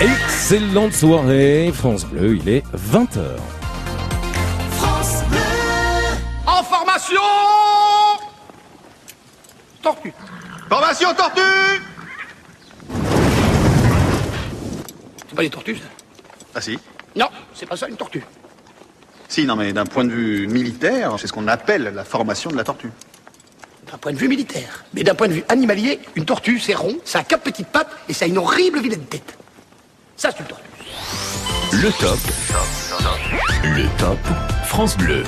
Excellente soirée, France Bleu, il est 20h. France Bleu. En formation Tortue. Formation tortue C'est pas des tortues, ça Ah si Non, c'est pas ça une tortue. Si, non mais d'un point de vue militaire, c'est ce qu'on appelle la formation de la tortue. D'un point de vue militaire. Mais d'un point de vue animalier, une tortue, c'est rond, ça a quatre petites pattes et ça a une horrible vilaine tête. Ça, c'est une tortue. Le top. Le top France Bleu.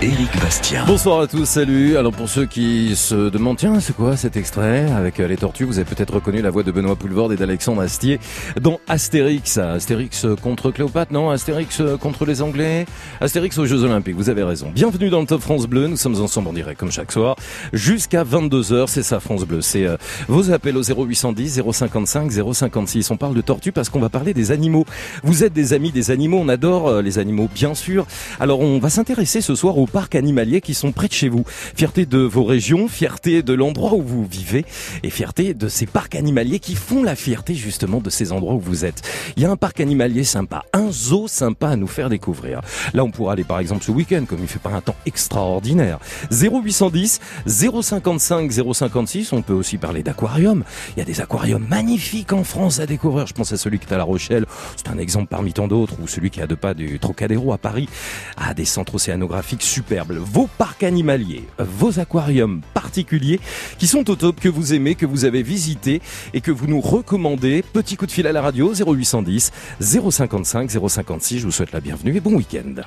Éric Bastien. Bonsoir à tous, salut. Alors pour ceux qui se demandent, tiens, c'est quoi cet extrait avec euh, les tortues? Vous avez peut-être reconnu la voix de Benoît Poulvord et d'Alexandre Astier dans Astérix. Astérix contre Cléopâtre, non? Astérix contre les Anglais? Astérix aux Jeux Olympiques, vous avez raison. Bienvenue dans le Top France Bleu, nous sommes ensemble en direct comme chaque soir. Jusqu'à 22h, c'est ça France Bleu. C'est euh, vos appels au 0810 055 056. On parle de tortues parce qu'on va parler des animaux. Vous êtes des amis des animaux, on adore euh, les animaux bien sûr. Alors on va s'intéresser ce soir aux parcs animaliers qui sont près de chez vous. Fierté de vos régions, fierté de l'endroit où vous vivez et fierté de ces parcs animaliers qui font la fierté justement de ces endroits où vous êtes. Il y a un parc animalier sympa, un zoo sympa à nous faire découvrir. Là, on pourra aller par exemple ce week-end comme il fait pas un temps extraordinaire. 0810 055 056, on peut aussi parler d'aquarium. Il y a des aquariums magnifiques en France à découvrir. Je pense à celui qui est à La Rochelle, c'est un exemple parmi tant d'autres, ou celui qui est à deux pas du Trocadéro à Paris, a des centres océanographiques superbes. Vos parcs animaliers, vos aquariums particuliers qui sont au top, que vous aimez, que vous avez visité et que vous nous recommandez. Petit coup de fil à la radio 0810 055 056. Je vous souhaite la bienvenue et bon week-end.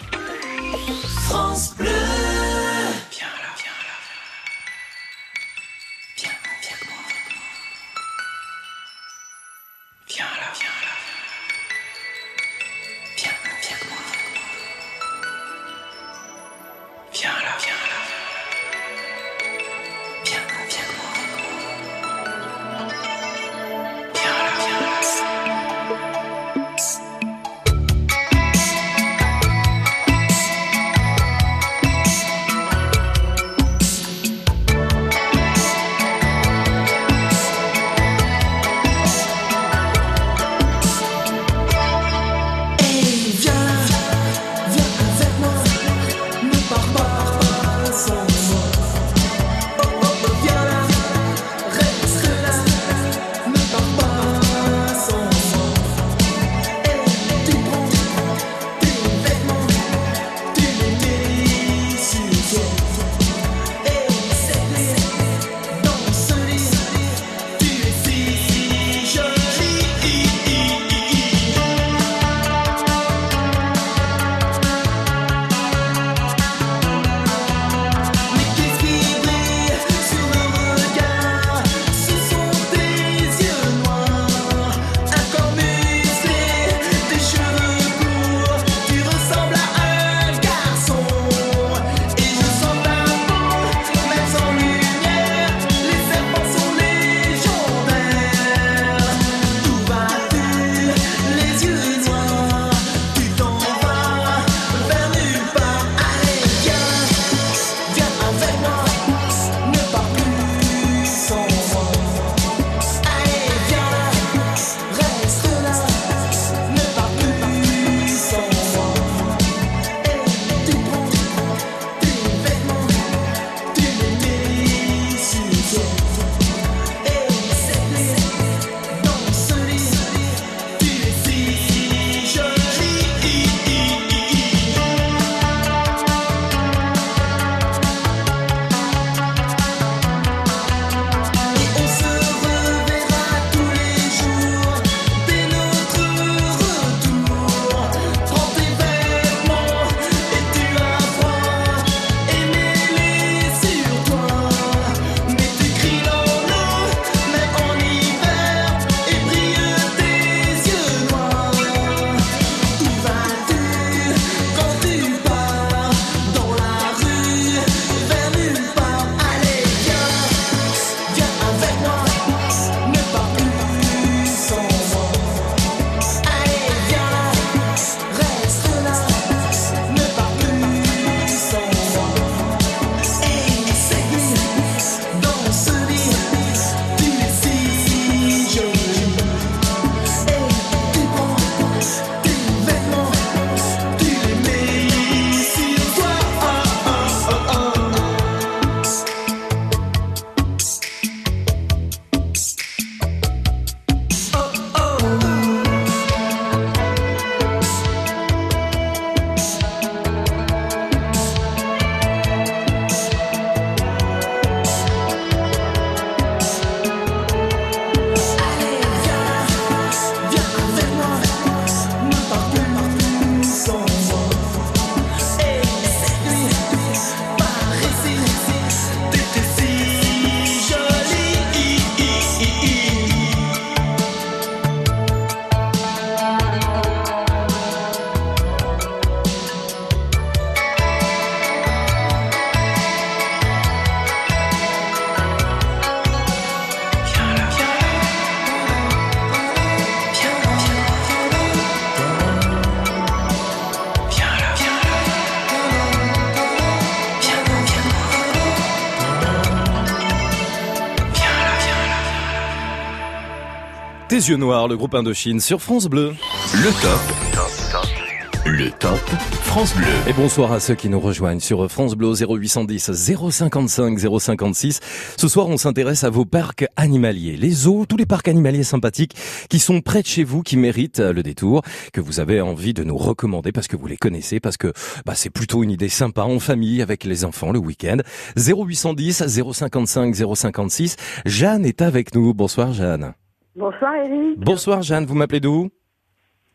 Tes yeux noirs, le groupe Indochine sur France Bleu. Le top. Le top France Bleu. Et bonsoir à ceux qui nous rejoignent sur France Bleu 0810 055 056. Ce soir, on s'intéresse à vos parcs animaliers, les zoos, tous les parcs animaliers sympathiques qui sont près de chez vous, qui méritent le détour, que vous avez envie de nous recommander parce que vous les connaissez, parce que bah, c'est plutôt une idée sympa en famille avec les enfants le week-end. 0810 055 056. Jeanne est avec nous. Bonsoir Jeanne. Bonsoir Eric. Bonsoir Jeanne, vous m'appelez d'où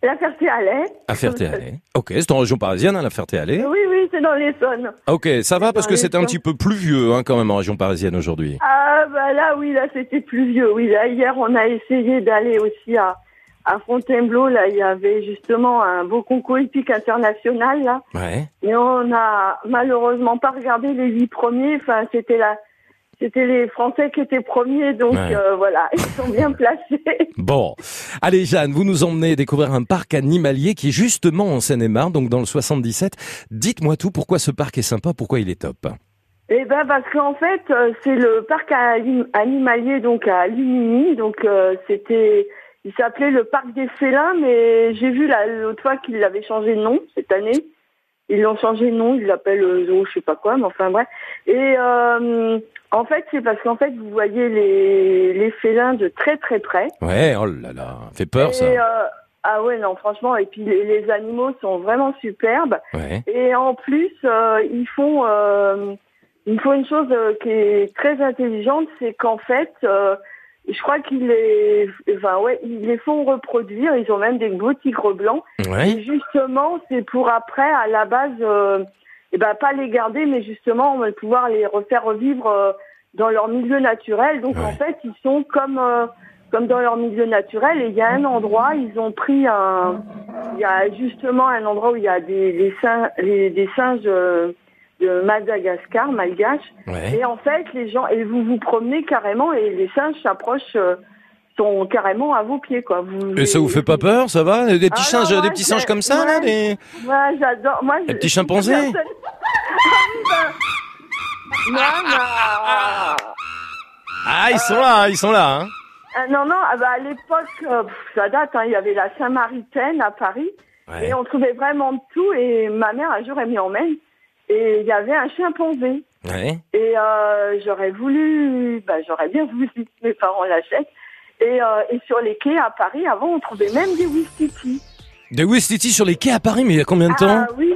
La Ferté-Alais. À Ferté-Alais. Ok, c'est en région parisienne, hein, la Ferté-Alais. Oui, oui, c'est dans l'Essonne. Ok, ça va parce que c'est un petit peu pluvieux hein, quand même en région parisienne aujourd'hui. Ah bah là, oui, là c'était pluvieux. Oui, là hier on a essayé d'aller aussi à, à Fontainebleau. Là, il y avait justement un beau concours hippique international là. Ouais. Et on a malheureusement pas regardé les huit premiers. Enfin, c'était la, c'était les Français qui étaient premiers, donc Ouais. euh, voilà, ils sont bien placés. Bon, allez Jeanne, vous nous emmenez découvrir un parc animalier qui est justement en Seine-et-Marne, donc dans le 77. Dites-moi tout, pourquoi ce parc est sympa, pourquoi il est top Eh ben parce qu'en fait euh, c'est le parc anim- animalier donc à Lumini donc euh, c'était il s'appelait le parc des félins mais j'ai vu la- l'autre fois qu'ils l'avaient changé de nom cette année ils l'ont changé de nom ils l'appellent euh, zoo je sais pas quoi mais enfin bref et euh, en fait c'est parce qu'en fait vous voyez les les félins de très très près Ouais, oh là là, fait peur ça. et euh, ah ouais non franchement et puis les, les animaux sont vraiment superbes Ouais. et en plus, euh, ils font euh, ils font une chose euh, qui est très intelligente, c'est qu'en fait, euh, je crois qu'ils les, enfin ouais, ils les font reproduire. Ils ont même des beaux tigres blancs. Ouais. Et justement, c'est pour après, à la base, euh, eh ben pas les garder, mais justement, pouvoir les refaire revivre euh, dans leur milieu naturel. Donc Ouais. en fait, ils sont comme euh, comme dans leur milieu naturel. Et il y a un endroit, ils ont pris un, il y a justement un endroit où il y a des des, singes, des singes euh, de Madagascar, malgaches. Ouais. Et en fait, les gens, et vous vous promenez carrément, et les singes s'approchent, euh, sont carrément à vos pieds, quoi. Vous, Et ça vous fait pas peur, ça va? Des petits Ah singes, non, des petits singes comme ça, là des... J'adore. Moi, je- petits chimpanzés personne- Ah ben... Non, non. Ah, ils sont là, ils sont là. Hein. Ah, non, non, ah bah, à l'époque, euh, ça date, hein, il y avait la Saint-Maritaine à Paris, Ouais. et on trouvait vraiment tout, et ma mère, un jour, elle m'y emmène, et il y avait un chimpanzé. Ouais. Et euh, j'aurais voulu, bah, j'aurais bien voulu que mes parents l'achètent. Et, euh, et sur les quais à Paris, avant, on trouvait même des Wistiti. Des Westiti sur les quais à Paris, mais il y a combien de temps Ah oui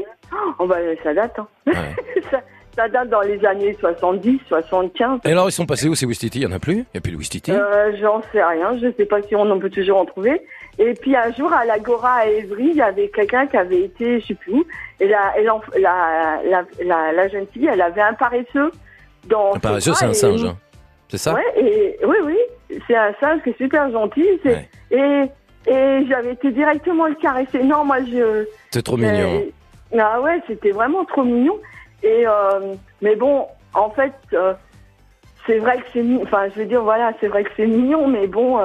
oh, bah, Ça date, hein. Ouais. ça, ça date dans les années 70, 75. Et alors, ils sont passés où ces Westiti Il y en a plus? Il n'y a plus de Westiti Euh, J'en sais rien, je sais pas si on en peut toujours en trouver. Et puis un jour, à l'Agora à Évry, il y avait quelqu'un qui avait été, je sais plus où, et la, et la, la, la, la jeune fille, elle avait un paresseux dans Un paresseux, c'est un singe. hein. C'est ça? Ouais, et oui, oui, c'est un singe qui est super gentil. Ouais. Et, et j'avais été directement le caresser. Non, moi, je. C'est trop mignon. euh, ah ouais, c'était vraiment trop mignon. Et euh, mais bon, en fait, euh, c'est vrai que c'est, enfin, je veux dire, voilà, c'est vrai que c'est mignon, mais bon.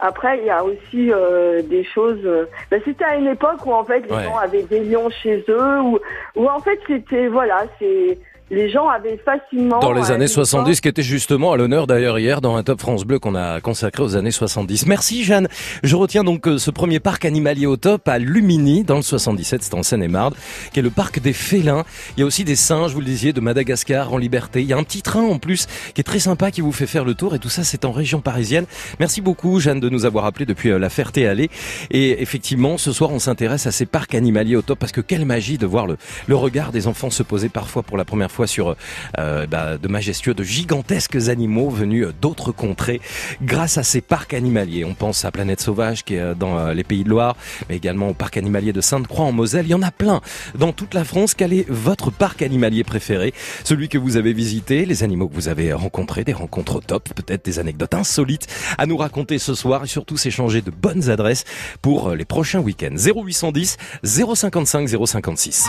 Après, il y a aussi euh, des choses. euh, ben, c'était à une époque où en fait les Ouais. gens avaient des lions chez eux, ou où en fait c'était voilà, c'est les gens avaient facilement. Dans les années une 70, qui était justement à l'honneur d'ailleurs hier dans un Top France Bleu qu'on a consacré aux années 70. Merci Jeanne. Je retiens donc euh, ce premier parc animalier au top à Lumini dans le 77, c'est en Seine-et-Marne, qui est le parc des félins. Il y a aussi des singes, vous le disiez, de Madagascar en liberté. Il y a un petit train en plus qui est très sympa qui vous fait faire le tour et tout ça c'est en région parisienne. Merci beaucoup Jeanne de nous avoir appelé depuis euh, la Ferté-Allée. Et effectivement, ce soir on s'intéresse à ces parcs animaliers au top parce que quelle magie de voir le, le regard des enfants se poser parfois pour la première fois sur euh, bah, de majestueux, de gigantesques animaux venus euh, d'autres contrées grâce à ces parcs animaliers. On pense à Planète Sauvage qui est euh, dans euh, les Pays de Loire, mais également au parc animalier de Sainte-Croix en Moselle. Il y en a plein dans toute la France. Quel est votre parc animalier préféré? Celui que vous avez visité, les animaux que vous avez rencontrés, des rencontres top, peut-être des anecdotes insolites à nous raconter ce soir et surtout s'échanger de bonnes adresses pour les prochains week-ends. 0810 055 056.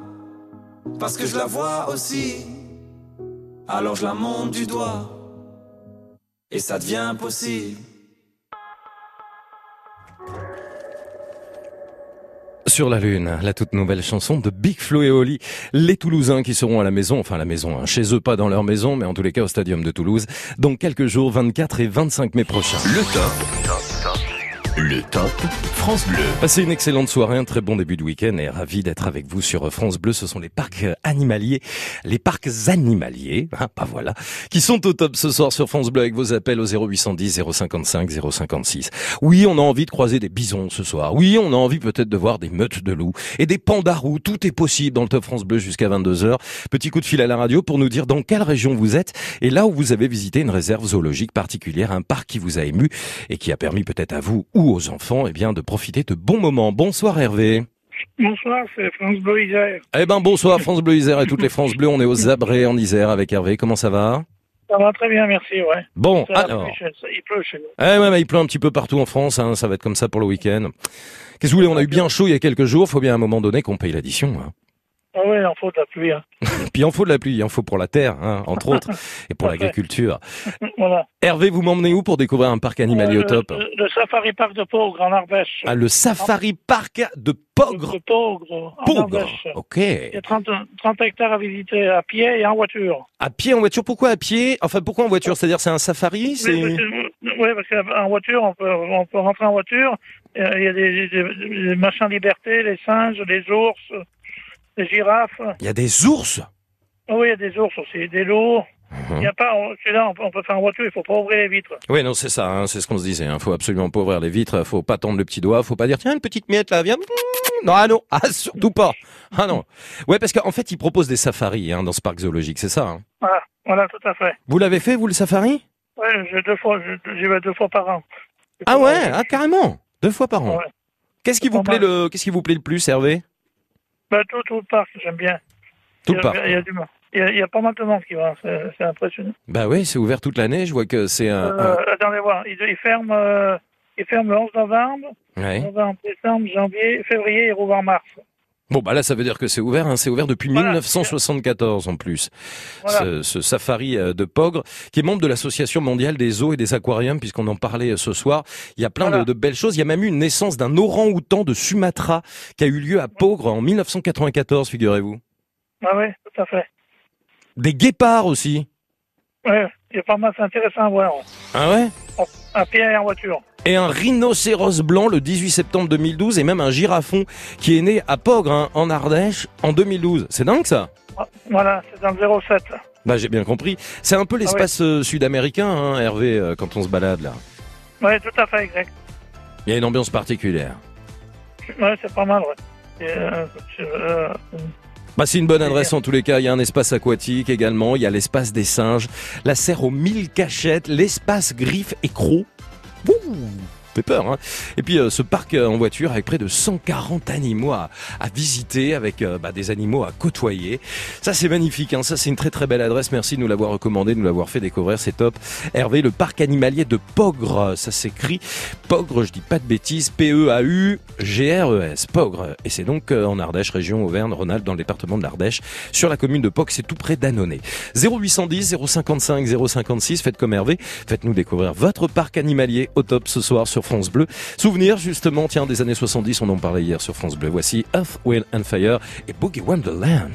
parce que je la vois aussi. Alors je la monte du doigt, et ça devient possible. Sur la Lune, la toute nouvelle chanson de Big Flo et Oli, les Toulousains qui seront à la maison, enfin à la maison, hein, chez eux pas dans leur maison, mais en tous les cas au Stadium de Toulouse, dans quelques jours, 24 et 25 mai prochains. Le top. Le top France Bleu. Passez une excellente soirée, un très bon début de week-end et ravi d'être avec vous sur France Bleu. Ce sont les parcs animaliers, les parcs animaliers, hein, pas voilà, qui sont au top ce soir sur France Bleu avec vos appels au 0810 055 056. Oui, on a envie de croiser des bisons ce soir. Oui, on a envie peut-être de voir des meutes de loups et des pandarous. Tout est possible dans le top France Bleu jusqu'à 22h. Petit coup de fil à la radio pour nous dire dans quelle région vous êtes et là où vous avez visité une réserve zoologique particulière, un parc qui vous a ému et qui a permis peut-être à vous ou aux enfants, eh bien, de profiter de bons moments. Bonsoir Hervé. Bonsoir, c'est France Bleu Isère. Eh ben bonsoir France Bleu Isère et toutes les France Bleues. On est aux Zabrés en Isère avec Hervé. Comment ça va? Ça va très bien, merci, ouais. Bon, Ça alors. il pleut chez nous. Eh ouais, mais il pleut un petit peu partout en France. hein, ça va être comme ça pour le week-end. Qu'est-ce que vous voulez? On a eu bien chaud il y a quelques jours. Faut bien à un moment donné qu'on paye l'addition. hein. Ah ouais, il en faut de la pluie. hein. Puis il en faut de la pluie, il en faut pour la terre, hein, entre autres, et pour l'agriculture. Voilà. Hervé, vous m'emmenez où pour découvrir un parc animalier au Euh, top le, le Safari Park de Pogre, en Ardèche. Ah, le Safari Park de Pogre. De Pogre, en Pogre. Ardèche. Ok. Il y a 30, 30 hectares à visiter à pied et en voiture. À pied, en voiture. Pourquoi à pied? Enfin, pourquoi en voiture? C'est-à-dire, c'est un safari Oui, parce qu'en voiture, on peut, on peut rentrer en voiture. euh, Il y a des, des- des machins liberté, les singes, les ours. Des girafes. Il y a des ours Oh oui, il y a des ours aussi, des loups. Il Mhm. y a pas, on- celui-là, on peut, on peut faire en voiture, il faut pas ouvrir les vitres. Oui, non, c'est ça, hein, c'est ce qu'on se disait. Hein. Faut absolument pas ouvrir les vitres, faut pas tendre le petit doigt, faut pas dire tiens une petite miette là, viens. Non, ah non, ah surtout pas. Ah non. Ouais, parce qu'en fait, ils proposent des safaris hein, dans ce parc zoologique, c'est ça. Voilà, voilà, tout à fait. Vous l'avez fait, vous, le safari? Ouais, j'ai deux fois, j'y vais deux fois par an. Ah ouais, ah carrément, deux fois par an. Ouais. Qu'est-ce qui vous plaît mal. le, qu'est-ce qui vous plaît le plus, Hervé? Bah, tout, tout le parc, j'aime bien. Tout le parc. Il y a du monde. Il y a, il y a pas mal de monde qui va, c'est impressionnant. Bah oui, c'est ouvert toute l'année. Je vois que c'est un. Euh, attendez voir, il, il ferme, euh, il ferme le 11 novembre, ouais. novembre, décembre, janvier, février, il rouvre en mars. Bon, bah là, ça veut dire que c'est ouvert. Hein. C'est ouvert depuis Voilà. 1974 en plus. Voilà. Ce, ce safari euh, de Pogre, qui est membre de l'Association mondiale des zoos et des aquariums, puisqu'on en parlait euh, ce soir. Il y a plein Voilà. de, de belles choses. Il y a même eu une naissance d'un orang-outan de Sumatra qui a eu lieu à Pogre en 1994, figurez-vous. Ah oui, tout à fait. Des guépards aussi. Ouais, a pas mal, c'est intéressant à voir. Ah ouais pied et en voiture. et un rhinocéros blanc le 18 septembre 2012 et même un girafon qui est né à Pogre hein, en Ardèche en 2012. C'est dingue ça Ah, Voilà, c'est dans le 07. Bah j'ai bien compris. C'est un peu l'espace euh, sud-américain, hein, Hervé, euh, quand on se balade là. Oui, tout à fait, exact. Il y a une ambiance particulière. Ouais, c'est pas mal, ouais. Et, euh, euh, Bah c'est une bonne adresse en tous les cas. Il y a un espace aquatique également. Il y a l'espace des singes, la serre aux mille cachettes, l'espace griffes et crocs. Ouh, fait peur. Hein et puis euh, ce parc euh, en voiture avec près de 140 animaux à, visiter, avec euh, bah, des animaux à côtoyer. Ça c'est magnifique. Hein ça c'est une très très belle adresse. Merci de nous l'avoir recommandé, de nous l'avoir fait découvrir. C'est top. Hervé, le parc animalier de Pogre. Ça s'écrit Pogre. Je dis pas de bêtises. P-E-A-U. G-R-E-S, Pogre. Et c'est donc en Ardèche, région Auvergne-Rhône-Alpes, dans le département de l'Ardèche, sur la commune de Pogre, c'est tout près d'Annonay. 0810 055 056, faites comme Hervé, faites-nous découvrir votre parc animalier au top ce soir sur France Bleu. Souvenir justement, tiens, des années 70, on en parlait hier sur France Bleu. Voici Earth, Wind and Fire et Boogie Wonderland.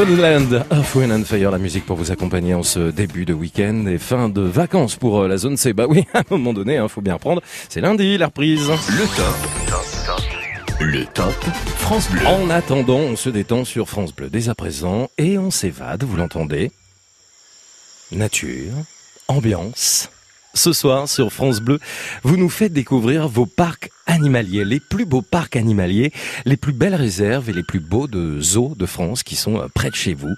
Wonderland, Earth, Wind and Fire, la musique pour vous accompagner en ce début de week-end et fin de vacances pour euh, la zone C. Bah oui, à un moment donné, hein, faut bien reprendre. C'est lundi, la reprise. Le top. Le top France Bleu. En attendant, on se détend sur France Bleu dès à présent et on s'évade, vous l'entendez Nature, ambiance. Ce soir, sur France Bleu, vous nous faites découvrir vos parcs animaliers, les plus beaux parcs animaliers, les plus belles réserves et les plus beaux de zoos de France qui sont euh, près de chez vous.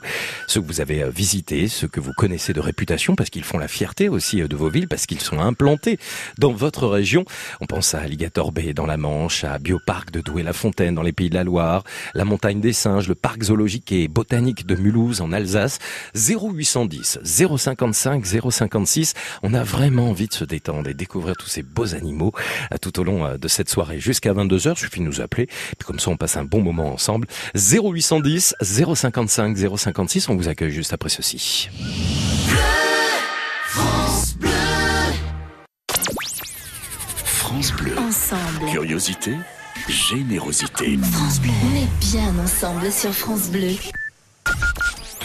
Ceux que vous avez euh, visités, ceux que vous connaissez de réputation parce qu'ils font la fierté aussi euh, de vos villes, parce qu'ils sont implantés dans votre région. On pense à Alligator Bay dans la Manche, à Bioparc de Douai-la-Fontaine dans les Pays de la Loire, la Montagne des Singes, le parc zoologique et botanique de Mulhouse en Alsace. 0810 055 056. On a vraiment envie de se détendre et découvrir tous ces beaux animaux tout au long de cette soirée jusqu'à 22h. Suffit de nous appeler. Puis comme ça, on passe un bon moment ensemble. 0810 055 056. On vous accueille juste après ceci. France Bleu. Ensemble. Curiosité, générosité. France Bleu. On est bien ensemble sur France Bleu.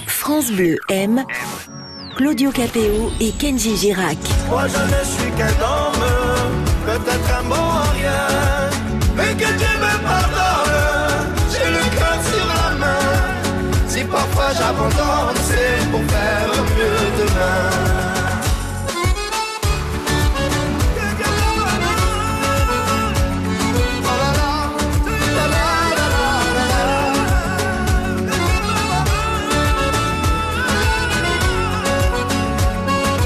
France Bleu aime Claudio Capéo et Kenji Girac. Moi je ne suis qu'un homme, peut-être un bon à rien, mais que Dieu me pardonne, j'ai le cœur sur la main. Si parfois j'abandonne, c'est pour faire mieux demain.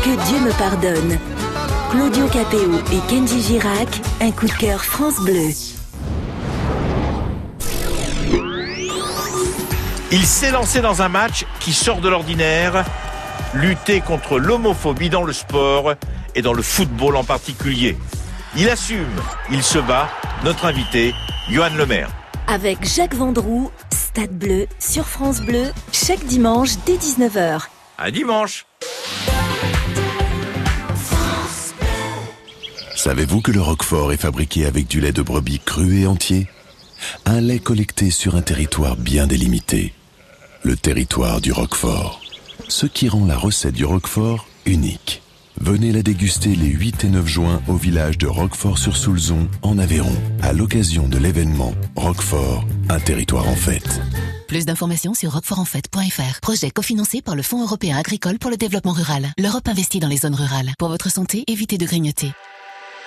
Que Dieu me pardonne. Claudio Capéo et Kenji Girac, un coup de cœur France Bleu. Il s'est lancé dans un match qui sort de l'ordinaire, lutter contre l'homophobie dans le sport et dans le football en particulier. Il assume, il se bat, notre invité, Johan Lemaire. Avec Jacques Vendroux, Stade Bleu sur France Bleu, chaque dimanche dès 19h. À dimanche Savez-vous que le Roquefort est fabriqué avec du lait de brebis cru et entier? Un lait collecté sur un territoire bien délimité. Le territoire du Roquefort. Ce qui rend la recette du Roquefort unique. Venez la déguster les 8 et 9 juin au village de Roquefort-sur-Soulzon, en Aveyron, à l'occasion de l'événement Roquefort, un territoire en fête. Plus d'informations sur roquefortenfête.fr. Projet cofinancé par le Fonds européen agricole pour le développement rural. L'Europe investit dans les zones rurales. Pour votre santé, évitez de grignoter.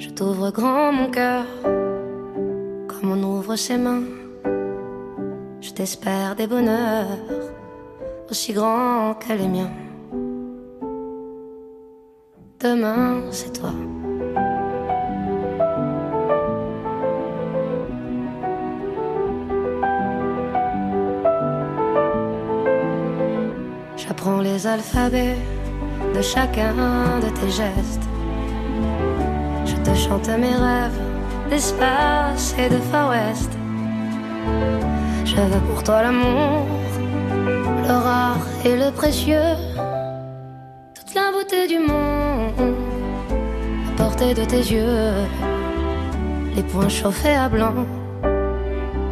Je t'ouvre grand mon cœur, comme on ouvre ses mains. Je t'espère des bonheurs aussi grands que les miens. Demain, c'est toi. J'apprends les alphabets de chacun de tes gestes. Chante mes rêves d'espace et de Far West. Veux pour toi l'amour, le rare et le précieux, toute la beauté du monde, à portée de tes yeux, les poings chauffés à blanc.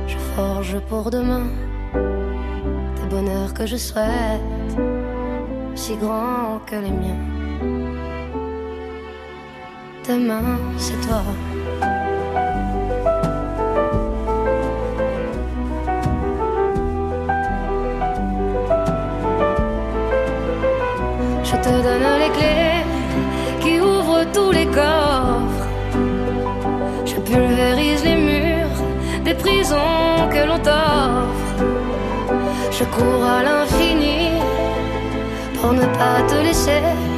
Je forge pour demain des bonheurs que je souhaite, si grands que les miens. Demain, c'est toi. Je te donne les clés qui ouvrent tous les coffres. Je pulvérise les murs des prisons que l'on t'offre. Je cours à l'infini pour ne pas te laisser.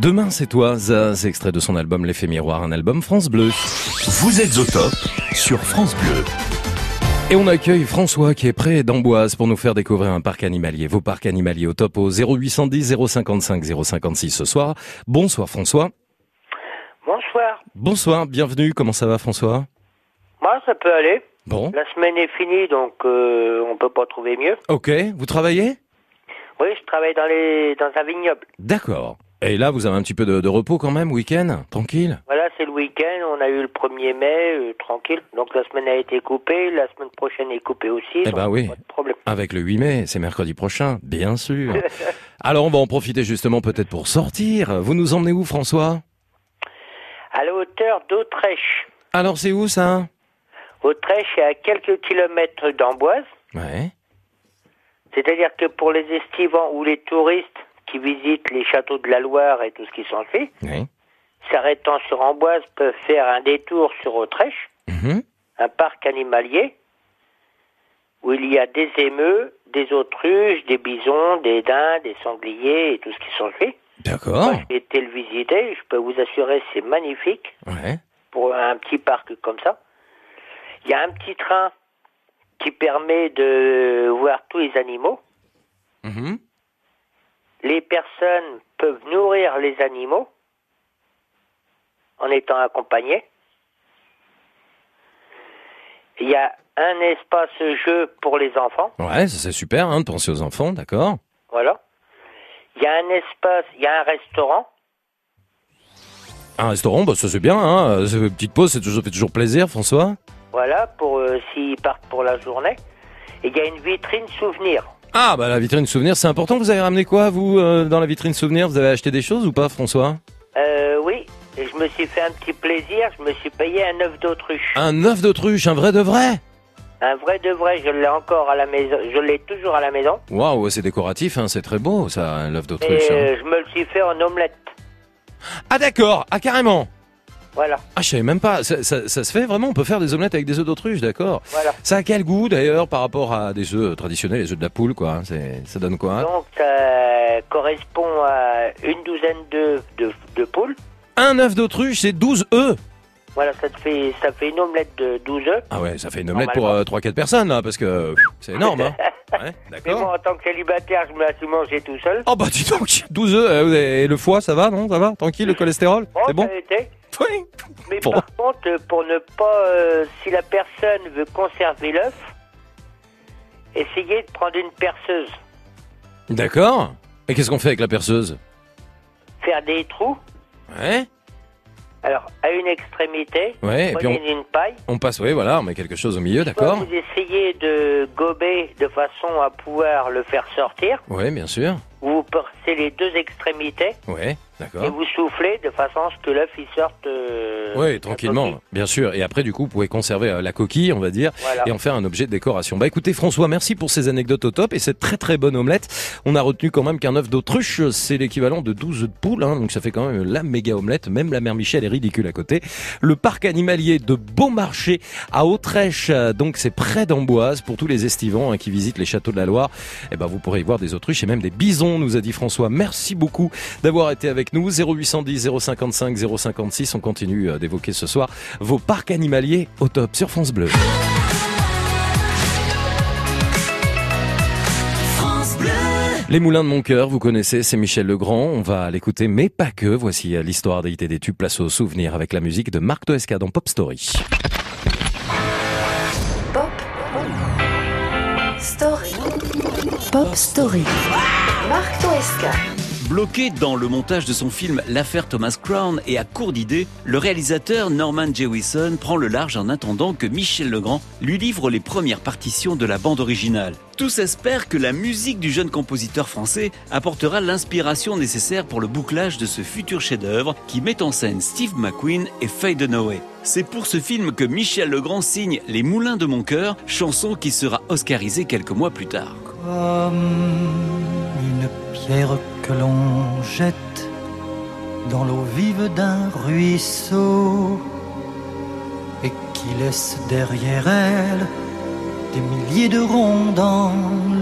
Demain, c'est toi, Zaz, extrait de son album L'effet miroir, un album France Bleu. Vous êtes au top sur France Bleu. Et on accueille François qui est prêt d'Amboise pour nous faire découvrir un parc animalier. Vos parcs animaliers au top au 0810 055 056 ce soir. Bonsoir François. Bonsoir. Bonsoir, bienvenue. Comment ça va François? Moi, ça peut aller. Bon. La semaine est finie, donc euh, on peut pas trouver mieux. Ok, vous travaillez? Oui, je travaille dans les dans un vignoble. D'accord. Et là, vous avez un petit peu de, de repos quand même, week-end Tranquille Voilà, c'est le week-end. On a eu le 1er mai, euh, tranquille. Donc la semaine a été coupée. La semaine prochaine est coupée aussi. Eh ben oui. Pas de problème. Avec le 8 mai, c'est mercredi prochain, bien sûr. Alors on va en profiter justement peut-être pour sortir. Vous nous emmenez où François? À la hauteur d'Autrèche. Alors c'est où ça? Autrèche est à quelques kilomètres d'Amboise. Ouais. C'est-à-dire que pour les estivants ou les touristes qui visitent les châteaux de la Loire et tout ce qui s'en fait, Oui. s'arrêtant sur Amboise, peuvent faire un détour sur Autrèche, Mhm. un parc animalier, où il y a des émeux, des autruches, des bisons, des daims, des sangliers et tout ce qui s'en fait. D'accord. J'ai été le visiter, je peux vous assurer, c'est magnifique Ouais. pour un petit parc comme ça. Il y a un petit train qui permet de voir tous les animaux. Mhm. Les personnes peuvent nourrir les animaux en étant accompagnées. Il y a un espace jeu pour les enfants, Ouais, ça c'est super hein, de penser aux enfants, d'accord. voilà. Il y a un espace, il y a un restaurant, Un restaurant, bah ça c'est bien, hein. C'est une petite pause, toujours, fait toujours plaisir, François. voilà, pour euh, s'ils partent pour la journée. Et il y a une vitrine souvenir. Ah bah la vitrine souvenir, c'est important. Vous avez ramené quoi vous euh, dans la vitrine souvenir? Vous avez acheté des choses ou pas, François? Euh, oui, je me suis fait un petit plaisir, je me suis payé un œuf d'autruche. Un œuf d'autruche, un vrai de vrai? Un vrai de vrai, je l'ai encore à la maison, je l'ai toujours à la maison. Waouh, c'est décoratif, hein, c'est très beau ça, un œuf Et d'autruche. hein. euh, je me le suis fait en omelette. Ah d'accord, ah carrément. Voilà. Ah je savais même pas, ça, ça- ça se fait vraiment, on peut faire des omelettes avec des œufs d'autruche, d'accord. Voilà. Ça a quel goût d'ailleurs par rapport à des œufs traditionnels, les œufs de la poule quoi hein, Ça donne quoi Donc ça correspond à une douzaine de, de, de poules. Un œuf d'autruche, c'est 12 œufs. Voilà, ça te fait ça fait une omelette de 12 œufs. Ah ouais, ça fait une omelette pour Normalement. 3-4 personnes là, parce que pff, c'est énorme. Hein. Ouais, Mais d'accord. moi, en tant que célibataire, je me la suis mangé tout seul. Oh bah dis donc, 12 œufs, euh, et le foie ça va, non Ça va? Tranquille, le cholestérol Oh, C'est bon? ça a été. Oui. Mais Bon. par contre, euh, pour ne pas, euh, si la personne veut conserver l'œuf, essayez de prendre une perceuse, D'accord. Et qu'est-ce qu'on fait avec la perceuse? Faire des trous. Ouais. Alors, à une extrémité, Ouais, et puis prenez une paille. On passe, oui, voilà, on met quelque chose au milieu, d'accord Vous essayez de gober de façon à pouvoir le faire sortir. Ouais, bien sûr. Vous percez les deux extrémités Ouais, et d'accord. vous soufflez de façon à ce que l'œuf il sorte. euh, Oui, tranquillement, bien sûr. Et après, du coup, vous pouvez conserver euh, la coquille, on va dire, Voilà. et en faire un objet de décoration. Bah écoutez, François, merci pour ces anecdotes au top et cette très très bonne omelette. On a retenu quand même qu'un œuf d'autruche, c'est l'équivalent de 12 œufs de poule, hein, donc ça fait quand même la méga omelette. Même la mère Michel est ridicule à côté. Le parc animalier de Beaumarchais à Autrèche, donc c'est près d'Amboise pour tous les estivants hein, qui visitent les châteaux de la Loire. Et ben vous pourrez y voir des autruches et même des bisons, nous a dit François. Merci beaucoup d'avoir été avec nous. 0810 055 056. On continue euh, d'évoquer ce soir vos parcs animaliers au top sur France Bleu. France Bleu. Les moulins de mon cœur, vous connaissez, c'est Michel Legrand. On va l'écouter, mais pas que. Voici euh, l'histoire des des tubes place au souvenir avec la musique de Marc Toesca dans Pop Story. Story. Pop Story. Bloqué dans le montage de son film L'affaire Thomas Crown et à court d'idées, le réalisateur Norman Jewison prend le large en attendant que Michel Legrand lui livre les premières partitions de la bande originale. Tous espèrent que la musique du jeune compositeur français apportera l'inspiration nécessaire pour le bouclage de ce futur chef-d'œuvre qui met en scène Steve McQueen et Faye Dunaway. C'est pour ce film que Michel Legrand signe Les Moulins de mon cœur, chanson qui sera oscarisée quelques mois plus tard. Comme une pierre que l'on jette dans l'eau vive d'un ruisseau et qui laisse derrière elle des milliers de ronds dans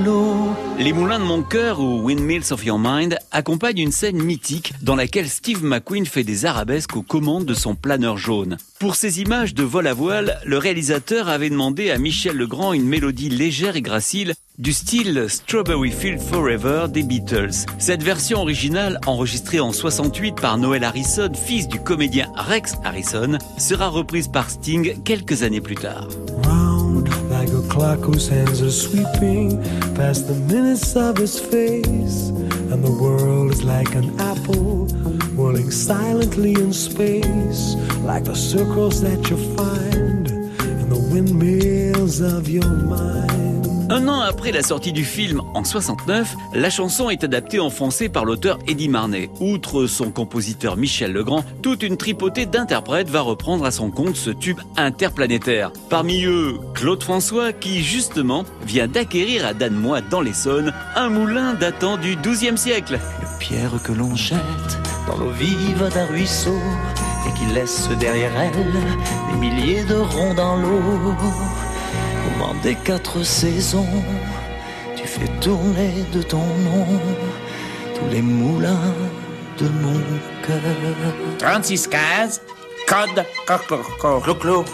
l'eau. Les Moulins de mon cœur ou Windmills of Your Mind accompagnent une scène mythique dans laquelle Steve McQueen fait des arabesques aux commandes de son planeur jaune. Pour ces images de vol à voile, le réalisateur avait demandé à Michel Legrand une mélodie légère et gracile du style Strawberry Field Forever des Beatles. Cette version originale, enregistrée en 68 par Noel Harrison, fils du comédien Rex Harrison, sera reprise par Sting quelques années plus tard. Like a clock whose hands are sweeping past the minutes of his face, and the world is like an apple whirling silently in space, like the circles that you find in the windmills of your mind. Un an après la sortie du film, en 69, la chanson est adaptée en français par l'auteur Eddie Marnet. Outre son compositeur Michel Legrand, toute une tripotée d'interprètes va reprendre à son compte ce tube interplanétaire. Parmi eux, Claude François, qui justement vient d'acquérir à Danemois dans l'Essonne un moulin datant du XIIe siècle. Pierre que l'on jette dans l'eau vive d'un ruisseau et qui laisse derrière elle des milliers de ronds dans l'eau. Moment des quatre saisons, tu fais tourner de ton nom tous les moulins de mon cœur. 36 15, code clo clo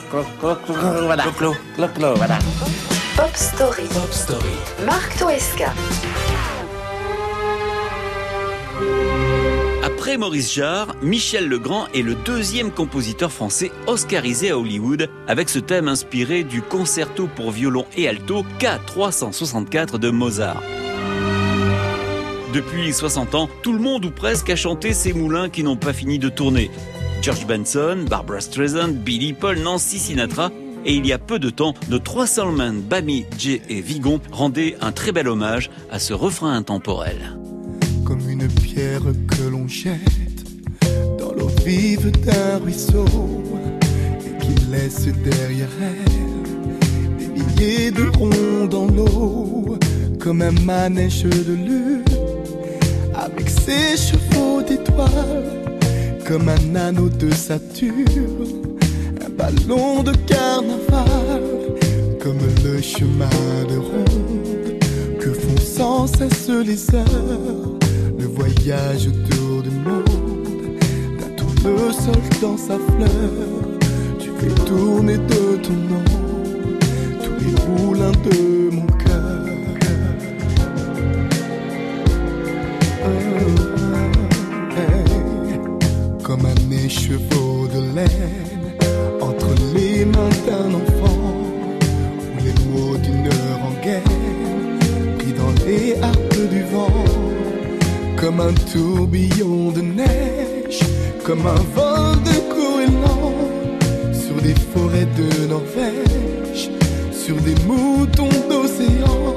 voilà clo clo voilà. Pop Story. Pop Story. Marc Toesca. Après Maurice Jarre, Michel Legrand est le deuxième compositeur français oscarisé à Hollywood avec ce thème inspiré du concerto pour violon et alto K364 de Mozart. Depuis 60 ans, tout le monde ou presque a chanté ces moulins qui n'ont pas fini de tourner. George Benson, Barbara Streisand, Billy Paul, Nancy Sinatra et il y a peu de temps, nos trois soulmen, Bamy, Jay et Vigon rendaient un très bel hommage à ce refrain intemporel. Comme une pierre que l'on jette dans l'eau vive d'un ruisseau et qui laisse derrière elle des milliers de ronds dans l'eau, comme un manège de lune avec ses chevaux d'étoiles, comme un anneau de Saturne, un ballon de carnaval, comme le chemin de ronde que font sans cesse les heures, voyage autour du monde, d'un tournesol dans sa fleur, tu fais tourner de ton nom tous les moulins de mon cœur. Comme un écheveau de laine entre les mains d'un enfant, ou les mots d'une rengaine pris dans les harpes du vent, comme un tourbillon de neige, comme un vol de goéland sur des forêts de Norvège, sur des moutons d'océan,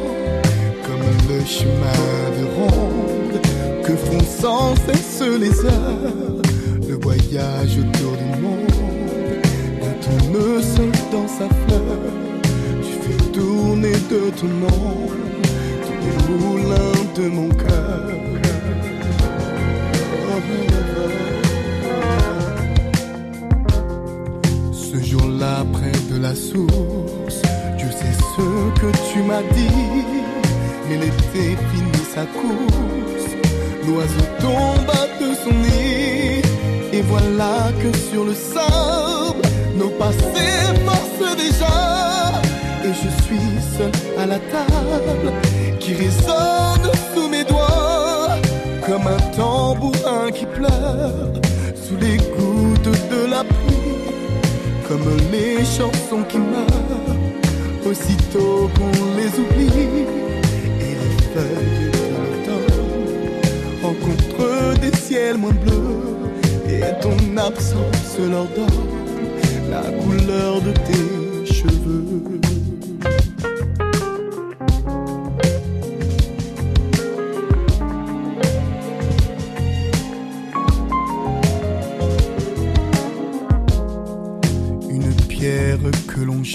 comme le chemin de ronde que font sans cesse les heures, le voyage autour du monde, d'un tournesol dans sa fleur, tu fais tourner de ton nom tous les moulins de mon cœur. Ce jour-là, près de la source, je sais ce que tu m'as dit, mais l'été finit sa course. L'oiseau tomba de son nid, et voilà que sur le sable, nos passés forcent déjà. Et je suis seul à la table, qui résonne sous mes comme un tambourin qui pleure sous les gouttes de la pluie, comme les chansons qui meurent aussitôt qu'on les oublie, et les feuilles de l'automne rencontrent des ciels moins bleus, et ton absence leur donne la couleur de tes cheveux.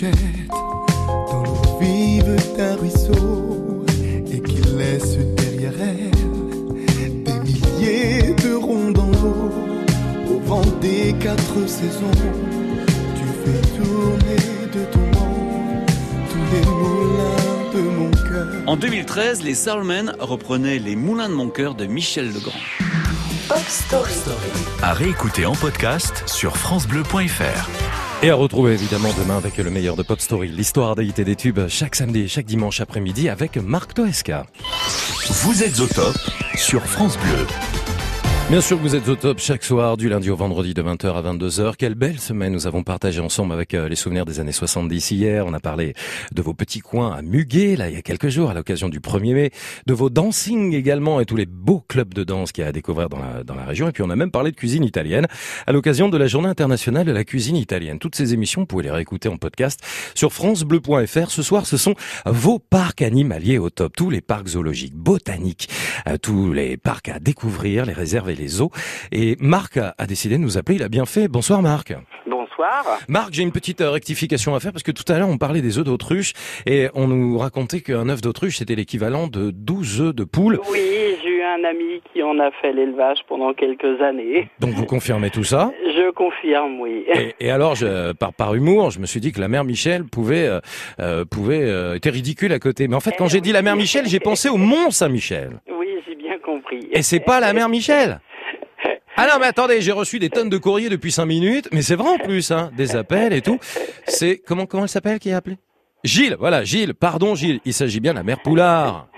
Jette dans l'eau vive d'un ruisseau et qui laisse derrière elle des milliers de ronds dans l'eau. Au vent des quatre saisons, tu fais tourner de ton monde tous les moulins de mon cœur. En 2013, les Soulmen reprenaient les Moulins de mon cœur de Michel Legrand. Pop Story. À réécouter en podcast sur FranceBleu.fr. Et à retrouver évidemment demain avec le meilleur de Pop Story, l'histoire d'Haïté des tubes chaque samedi et chaque dimanche après-midi avec Marc Toesca. Vous êtes au top sur France Bleu. Bien sûr que vous êtes au top chaque soir, du lundi au vendredi de 20h à 22h. Quelle belle semaine nous avons partagé ensemble avec euh, les souvenirs des années 70 hier. On a parlé de vos petits coins à Muguet, là, il y a quelques jours, à l'occasion du 1er mai, de vos dancing également et tous les beaux clubs de danse qu'il y a à découvrir dans la, dans la région. Et puis on a même parlé de cuisine italienne à l'occasion de la journée internationale de la cuisine italienne. Toutes ces émissions, vous pouvez les réécouter en podcast sur francebleu.fr. Ce soir, ce sont vos parcs animaliers au top. Tous les parcs zoologiques, botaniques, euh, tous les parcs à découvrir, les réserves les eaux. Et Marc a, a décidé de nous appeler. Il a bien fait. Bonsoir Marc. Bonsoir. Marc, j'ai une petite euh, rectification à faire parce que tout à l'heure on parlait des œufs d'autruche et on nous racontait qu'un œuf d'autruche c'était l'équivalent de 12 œufs de poule. Oui, j'ai eu un ami qui en a fait l'élevage pendant quelques années. Donc vous confirmez tout ça? Je confirme, oui. et, et alors, je, par, par humour, je me suis dit que la mère Michel pouvait, euh, euh, pouvait, euh, était ridicule à côté. Mais en fait, quand j'ai dit la mère Michel, j'ai pensé au Mont Saint-Michel. Oui, j'ai bien compris. Et c'est pas la mère Michel. Ah non, mais attendez, j'ai reçu des tonnes de courriers depuis cinq minutes, mais c'est vrai en plus, hein, des appels et tout. C'est comment comment elle s'appelle qui a appelé Gilles, voilà, Gilles. Pardon, Gilles. Il s'agit bien de la mère Poulard.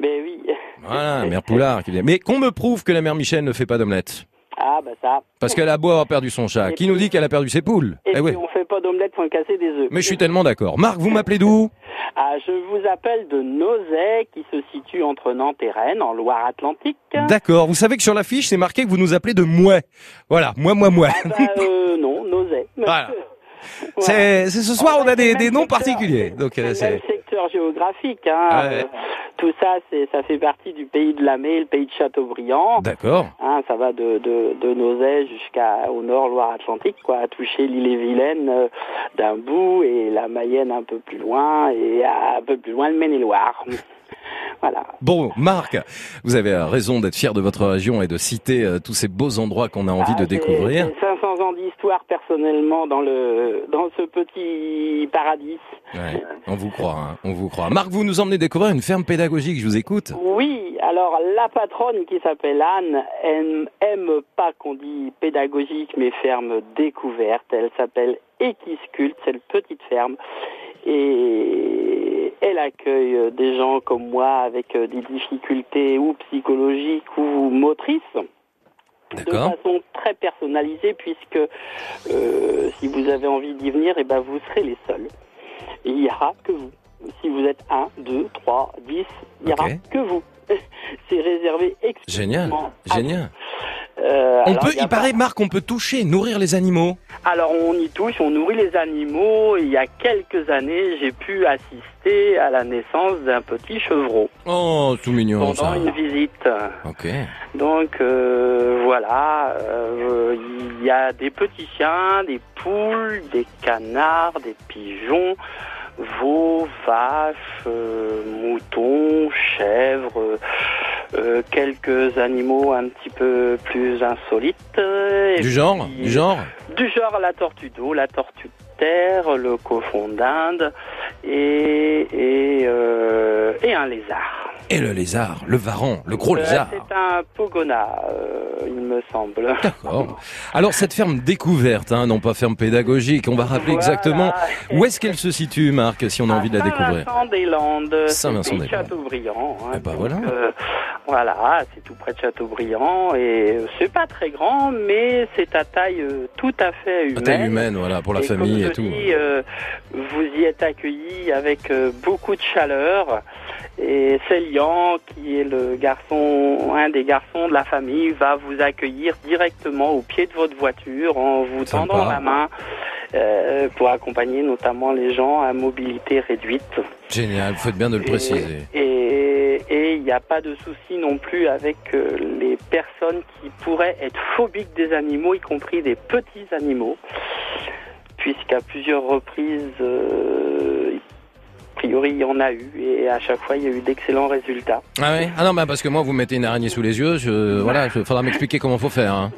Ben oui. Voilà, mère Poulard. qui vient. Mais qu'on me prouve que la mère Michel ne fait pas d'omelette. Ah, bah ça. Parce qu'elle a beau avoir perdu son chat. Qui nous dit qu'elle a perdu ses poules Et Eh puis ouais. on fait pas d'omelette sans casser des œufs. Mais je suis tellement d'accord. Marc, vous m'appelez d'où Ah, je vous appelle de Nozay, qui se situe entre Nantes et Rennes, en Loire-Atlantique. D'accord. Vous savez que sur l'affiche, c'est marqué que vous nous appelez de Mouais. Voilà, moi, moi, moi. Bah, euh, non, Nozay. Voilà. C'est ce soir, on a des, des noms particuliers. Donc, euh, C'est secteur géographique. Hein. Ouais. Euh, tout ça, c'est, ça fait partie du pays de la Mai, le pays de Châteaubriand. D'accord. Hein, ça va de, de, de Nozay jusqu'à au nord Loire-Atlantique, quoi, à toucher l'île-et-Vilaine euh, d'un bout et la Mayenne un peu plus loin et un peu plus loin le Maine-et-Loire. voilà. Bon, Marc, vous avez euh, raison d'être fier de votre région et de citer euh, tous ces beaux endroits qu'on a envie Ah, de découvrir. j'ai 500 ans d'histoire personnellement dans le dans ce petit paradis. Ouais, on vous croit, hein, on vous croit. Marc, vous nous emmenez découvrir une ferme pédagogique, je vous écoute. Oui, alors la patronne qui s'appelle Anne aime, aime pas qu'on dit pédagogique mais ferme découverte. Elle s'appelle Equisculte, c'est une petite ferme. Et elle accueille des gens comme moi avec euh, des difficultés ou psychologiques ou motrices. De façon très personnalisée puisque euh, si vous avez envie d'y venir, et ben vous serez les seuls. Et il n'y aura que vous. Si vous êtes 1, 2, 3, 10, il n'y aura que vous. C'est réservé Génial, exclusivement à génial. euh, On alors, peut, il paraît, Marc, on peut toucher, nourrir les animaux. alors on y touche, on nourrit les animaux. Il y a quelques années, j'ai pu assister à la naissance d'un petit chevreau Oh, tout mignon pendant ça. une visite. Ok. Donc euh, voilà, euh, il y a des petits chiens, des poules, des canards, des pigeons, veaux, vaches, euh, moutons, chèvres, euh, euh, quelques animaux un petit peu plus insolites. euh, et Du genre, puis- du genre. du genre la tortue d'eau, la tortue de terre, le cochon d'Inde et, et, euh, et un lézard. Et le lézard, le varan, le gros Euh, lézard. C'est un pogona, euh, il me semble. D'accord. Alors cette ferme découverte, hein, non pas ferme pédagogique, on va rappeler Voilà. exactement où est-ce qu'elle se situe, Marc, si on a envie de la découvrir. Saint-Vincent-des-Landes, Saint-Vincent-des-Landes. c'est Châteaubriand. hein. Ben voilà. Euh, voilà, c'est tout près de Châteaubriand et c'est pas très grand, mais c'est à taille euh, tout à fait humaine. À taille humaine, voilà, pour la Et famille comme et tout. dis, euh, vous y êtes accueillis avec beaucoup de chaleur Et Célian, qui est le garçon, un des garçons de la famille, va vous accueillir directement au pied de votre voiture en vous Sympa. tendant la main euh, pour accompagner notamment les gens à mobilité réduite. Génial, vous faites bien de le préciser. Et il n'y a pas de souci non plus avec euh, les personnes qui pourraient être phobiques des animaux, y compris des petits animaux, puisqu'à plusieurs reprises, euh, priori, il y en a eu, et à chaque fois, il y a eu d'excellents résultats. Ah ouais? Ah non, bah parce que moi, vous mettez une araignée sous les yeux, je, voilà, il faudra m'expliquer comment faut faire. Hein.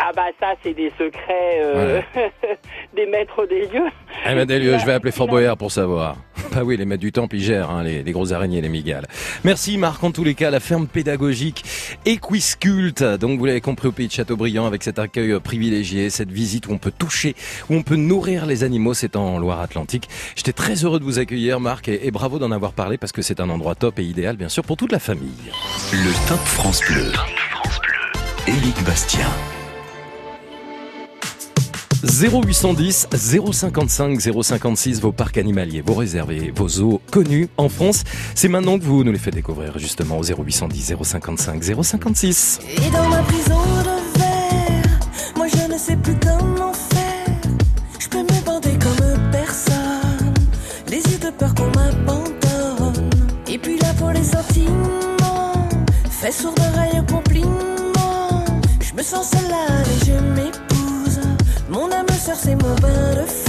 Ah bah ça, c'est des secrets euh, des maîtres des lieux. Eh ben, des lieux, je vais appeler Fort Boyard pour savoir. Bah oui, les maîtres du temple, ils gèrent hein, les, les grosses araignées, les migales. Merci Marc, en tous les cas, la ferme pédagogique Equisculte. Donc vous l'avez compris au pays de Châteaubriand avec cet accueil privilégié, cette visite où on peut toucher, où on peut nourrir les animaux, c'est en Loire-Atlantique. J'étais très heureux de vous accueillir Marc et, et bravo d'en avoir parlé parce que c'est un endroit top et idéal bien sûr pour toute la famille. Le Top France Bleu. Éric Bastien. 0810 055 056 vos parcs animaliers, vos réservés, vos zoos connus en France. C'est maintenant que vous nous les faites découvrir justement au 0810 055 056. Et dans ma prison de verre, moi je ne sais plus comment faire. Je peux me bander comme personne. Les yeux de peur qu'on m'abandonne. Et puis là pour les sentiments, fait sourd d'oreille compliment. Je me sens seule Mon âme sœur,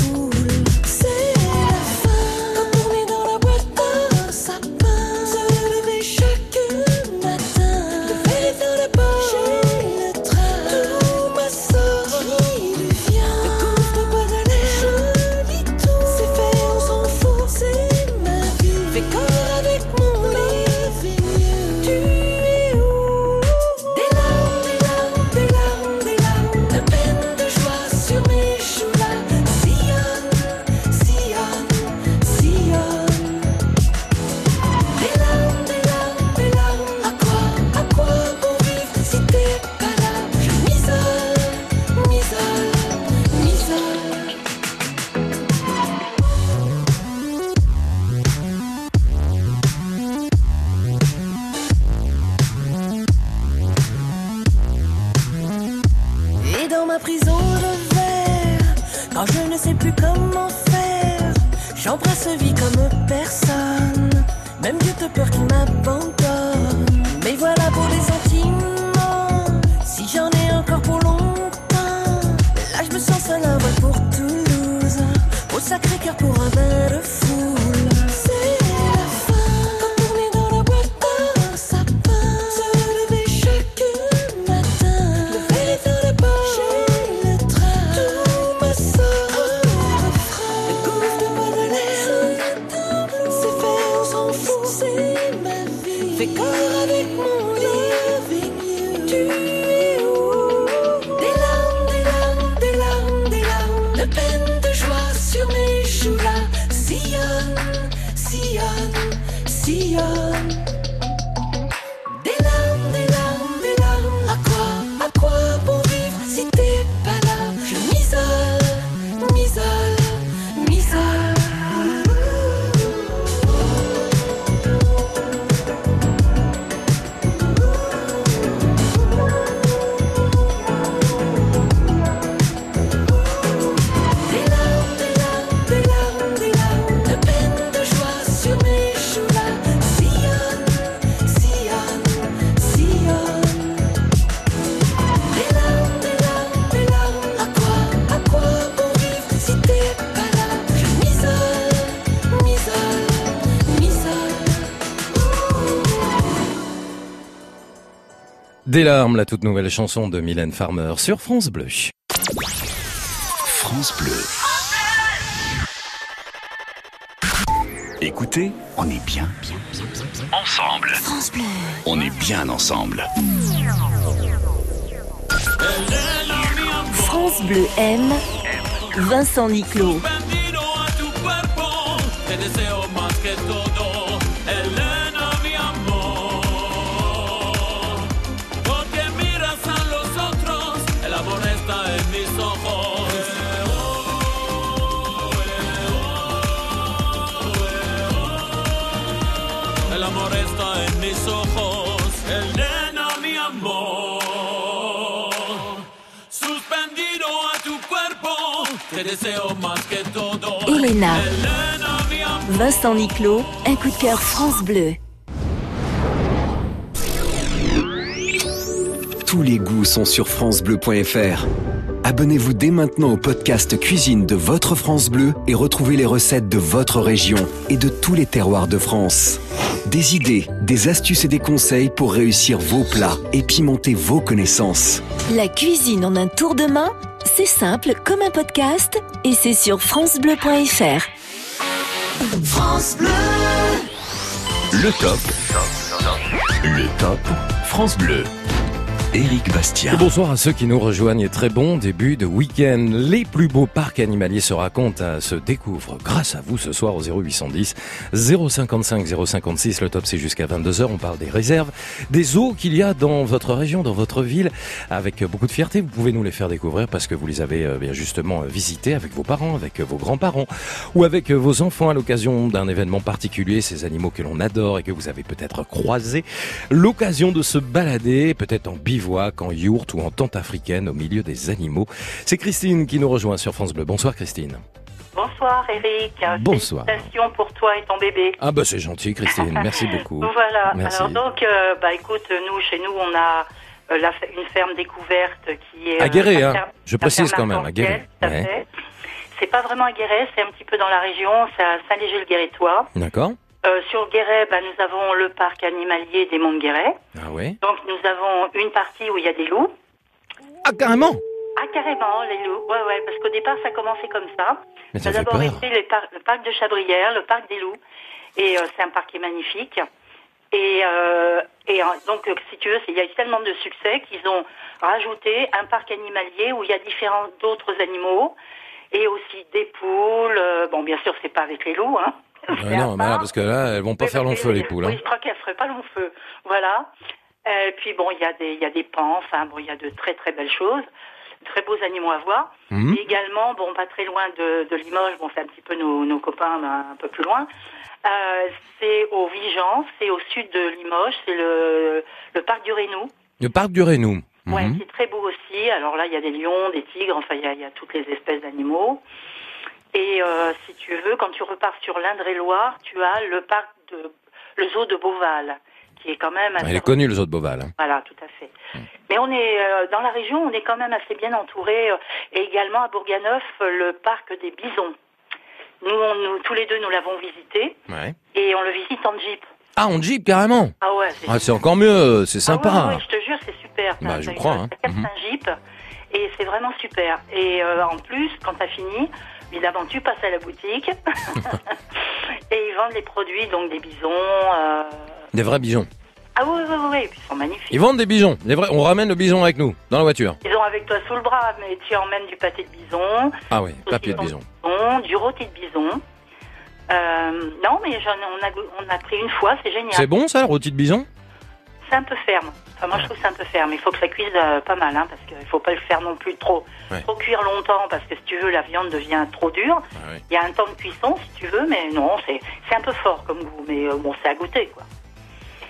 Des larmes, la toute nouvelle chanson de Mylène Farmer sur France Bleu. France Bleu. Écoutez, on est bien, bien, bien, bien, bien ensemble. France Bleu. On est bien ensemble. France Bleu aime Vincent Niclot. Elena. Vincent Niclot, un coup de cœur France Bleu. Tous les goûts sont sur francebleu.fr. Abonnez-vous dès maintenant au podcast Cuisine de votre France Bleu et retrouvez les recettes de votre région et de tous les terroirs de France. Des idées, des astuces et des conseils pour réussir vos plats et pimenter vos connaissances. La cuisine en un tour de main, c'est simple comme un podcast et c'est sur francebleu.fr. France Bleu. Le top. Le top France Bleu. Éric Bastien. Bonsoir à ceux qui nous rejoignent très bon début de week-end. Les plus beaux parcs animaliers se racontent, euh, se découvrent grâce à vous ce soir au 0810 055 056. Le top c'est jusqu'à 22h. On parle des réserves, des zoos qu'il y a dans votre région, dans votre ville. Avec beaucoup de fierté, vous pouvez nous les faire découvrir parce que vous les avez euh, bien justement euh, visités avec vos parents, avec vos grands-parents ou avec vos enfants à l'occasion d'un événement particulier. Ces animaux que l'on adore et que vous avez peut-être croisés. L'occasion de se balader, peut-être en bivouac, en yourte ou en tente africaine au milieu des animaux. C'est Christine qui nous rejoint sur France Bleu. Bonsoir Christine. Bonsoir Eric. Bonsoir. Félicitations pour toi et ton bébé. Ah bah c'est gentil Christine, merci beaucoup. Voilà. Merci. Alors donc, euh, bah écoute, nous chez nous on a euh, la une ferme découverte qui est À Guéret, la hein. ferme- Je précise quand même, à Guéret. Ouais. C'est pas vraiment à Guéret, c'est un petit peu dans la région, c'est à Saint-Léger-le-Guérétois. D'accord. Euh, sur Guéret, bah, nous avons le parc animalier des Monts de Guéret. Ah ouais. Donc nous avons une partie où il y a des loups. Ah carrément Ah carrément, les loups. Ouais, ouais, parce qu'au départ ça commençait comme ça. Mais ça a fait d'abord été les par- le parc de Chabrières, le parc des loups. Et euh, c'est un parc qui est magnifique. Et, euh, et donc, si tu veux, il y a eu tellement de succès qu'ils ont rajouté un parc animalier où il y a différents d'autres animaux et aussi des poules. bon, bien sûr, c'est pas avec les loups, hein. Ouais, non, mais là, parce que là, elles vont pas faire long feu les poules. Oui, Hein. je crois qu'elles feraient pas long feu. Voilà. Et puis bon, il y a des, il y a des pans. Enfin bon, il y a de très très belles choses, de très beaux animaux à voir. Mhm. Et également, bon, pas très loin de, de Limoges. Bon, c'est un petit peu nos, nos copains mais un peu plus loin. Euh, c'est au Vigan, c'est au sud de Limoges, c'est le, le parc du Rénou. Le parc du Rénou. Ouais, Mhm. qui est très beau aussi. Alors là, il y a des lions, des tigres, enfin, il y a, il y a toutes les espèces d'animaux. Et euh, si tu veux, quand tu repars sur l'Indre-et-Loire, tu as le parc de, le zoo de Beauval, qui est quand même Ah, assez... Il est connu le zoo de Beauval. hein. Voilà, tout à fait. Mais on est euh, dans la région, on est quand même assez bien entouré. euh, et également à Bourganeuf, le parc des bisons. Nous, on- nous, tous les deux, nous l'avons visité Ouais. et on le visite en jeep. Ah, en jeep carrément Ah ouais, c'est Ah, c'est encore mieux, c'est sympa. Ah ouais, ouais, je te jure, c'est super. Bah, je crois, ça hein. un jeep et c'est vraiment super. Et euh, en plus, quand t'as fini, évidemment, tu passes à la boutique et ils vendent les produits, donc des bisons. euh, Des vrais bisons. Ah oui, oui, oui, ils sont magnifiques. Ils vendent des bisons. Les vrais... On ramène le bison avec nous, dans la voiture. Ils ont avec toi sous le bras, mais tu emmènes du pâté de bison, Ah oui, papier de bison. bison, du rôti de bison. Euh, non, mais on, a, on a pris une fois, c'est génial. C'est bon ça, le rôti de bison? C'est un peu ferme. Enfin, moi, je trouve que c'est un peu ferme. Il faut que ça cuise euh, pas mal, hein, parce qu'il ne faut pas le faire non plus trop, Ouais. trop cuire longtemps, parce que si tu veux, la viande devient trop dure. Ah Il y a un temps de cuisson, si tu veux, mais non, c'est c'est un peu fort comme goût. Mais euh, bon, c'est à goûter, quoi.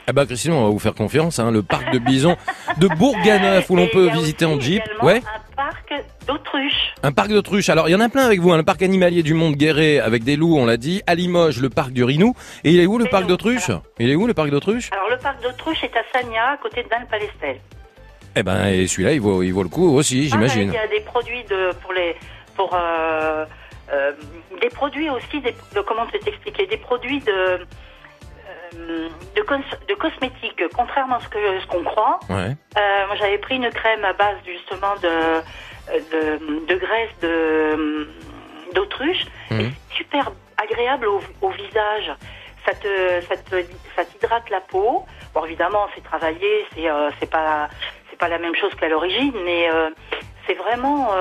Eh ben Christine, on va vous faire confiance. Hein, le parc de bison de Bourganeuf où l'on peut visiter en jeep. Ouais. Un parc d'autruche. Un parc d'autruche. Alors, il y en a plein avec vous. Hein. Le parc animalier du Mont Guéret avec des loups, on l'a dit. À Limoges, le parc du Rinou. Et il est où le parc d'autruche Il est où le parc d'autruche Alors, le parc d'autruche est à Sagna, à côté de Dun-Palestel. Eh ben, et celui-là, il vaut, il vaut le coup aussi, j'imagine. Ah, Il y a des produits de, pour les, pour, euh, euh, des produits aussi, des, de, comment te t'expliquer, des produits de, euh, de, cos- de cosmétiques, contrairement à ce que ce qu'on croit. Ouais. Euh, moi, j'avais pris une crème à base justement de, de, de graisse de d'autruche, Mhm. super agréable au, au visage. Ça te, ça te, ça t'hydrate la peau. Bon, évidemment, c'est travaillé, c'est, euh, c'est pas, c'est pas la même chose qu'à l'origine, mais c'est vraiment.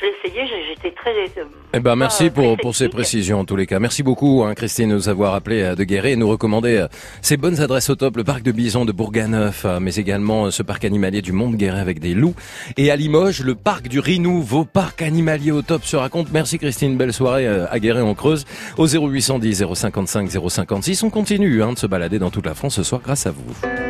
Je l'ai essayé, j'étais très. euh, Eh ben, merci pour, pour ces précisions en tous les cas. Merci beaucoup, hein, Christine, de nous avoir appelé euh, de Guéret et nous recommander euh, ces bonnes adresses au top, le parc de Bison de Bourganeuf, mais également ce parc animalier du Mont de Guéret avec des loups. Et à Limoges, le parc du Rinou, vos parcs animaliers au top se racontent. Merci Christine, belle soirée à Guéret en Creuse. Au 0810 055 056, on continue hein, de se balader dans toute la France ce soir grâce à vous.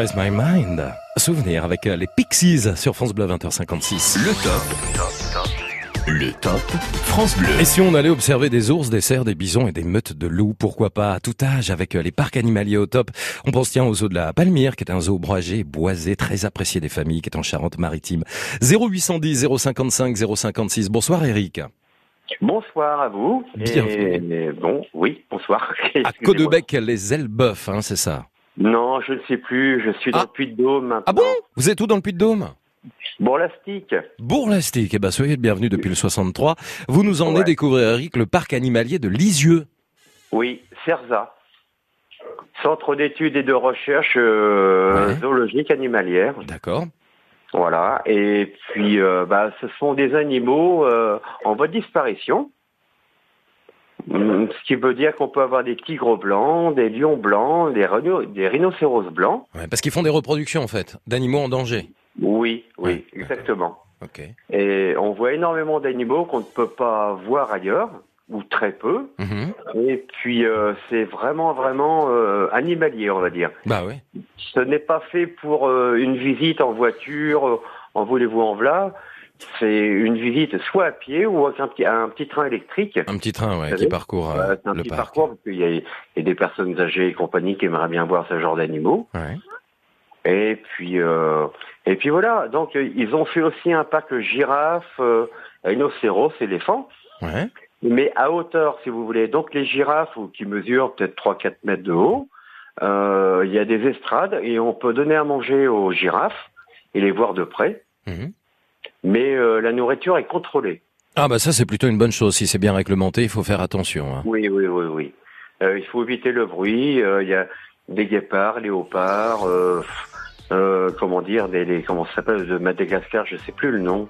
My mind Souvenir avec euh, les Pixies sur France Bleu 20h56. Le top. Le top France Bleu. Et si on allait observer des ours, des cerfs, des bisons et des meutes de loups, pourquoi pas? À tout âge avec euh, les parcs animaliers au top On pense tiens au zoo de la Palmyre, qui est un zoo broigé, boisé, très apprécié des familles, qui est en Charente-Maritime. 0810 055 056. Bonsoir Eric. Bonsoir à vous. Bienvenue. Et, bon, oui, bonsoir. À Codebec, les Elbeuf, hein, c'est ça? Non, je ne sais plus. Je suis dans le Puy-de-Dôme maintenant. Ah bon? Vous êtes où dans le Puy-de-Dôme? Bourlastique. Bourlastique, eh ben soyez le bienvenu depuis le 63. Vous nous emmenez Ouais. découvrir, Eric, le parc animalier de Lisieux. Oui, CERSA. Centre d'études et de recherche euh, zoologique animalière. D'accord. Voilà. Et puis, euh, bah, ce sont des animaux euh, en voie de disparition. Ce qui veut dire qu'on peut avoir des tigres blancs, des lions blancs, des, rhino- des rhinocéros blancs. Ouais, parce qu'ils font des reproductions, en fait, d'animaux en danger. Oui, oui, exactement. Ok. Et on voit énormément d'animaux qu'on ne peut pas voir ailleurs, ou très peu. Mhm. Et puis, euh, c'est vraiment, vraiment euh, animalier, on va dire. Bah oui. ce n'est pas fait pour euh, une visite en voiture, en voulez-vous en v'là. C'est une visite soit à pied ou avec un petit, un petit train électrique. Un petit train, ouais, qui parcourt euh, un le petit parc. parcours parce qu'il y, y a des personnes âgées et compagnie qui aimeraient bien voir ce genre d'animaux. Ouais. Et puis euh, et puis voilà. Donc euh, ils ont fait aussi un parc girafe, euh, rhinocéros, éléphants. Ouais. Mais à hauteur, si vous voulez. Donc les girafes qui mesurent peut-être 3-4 mètres de haut, euh, il y a des estrades et on peut donner à manger aux girafes et les voir de près. Mhm. Mais euh, la nourriture est contrôlée. Ah bah ça c'est plutôt une bonne chose. Si c'est bien réglementé, il faut faire attention. hein. Oui, oui, oui, oui. Euh, il faut éviter le bruit. euh, Il y a des guépards, léopards, euh, euh, comment dire, des, les, comment ça s'appelle de Madagascar, je sais plus le nom.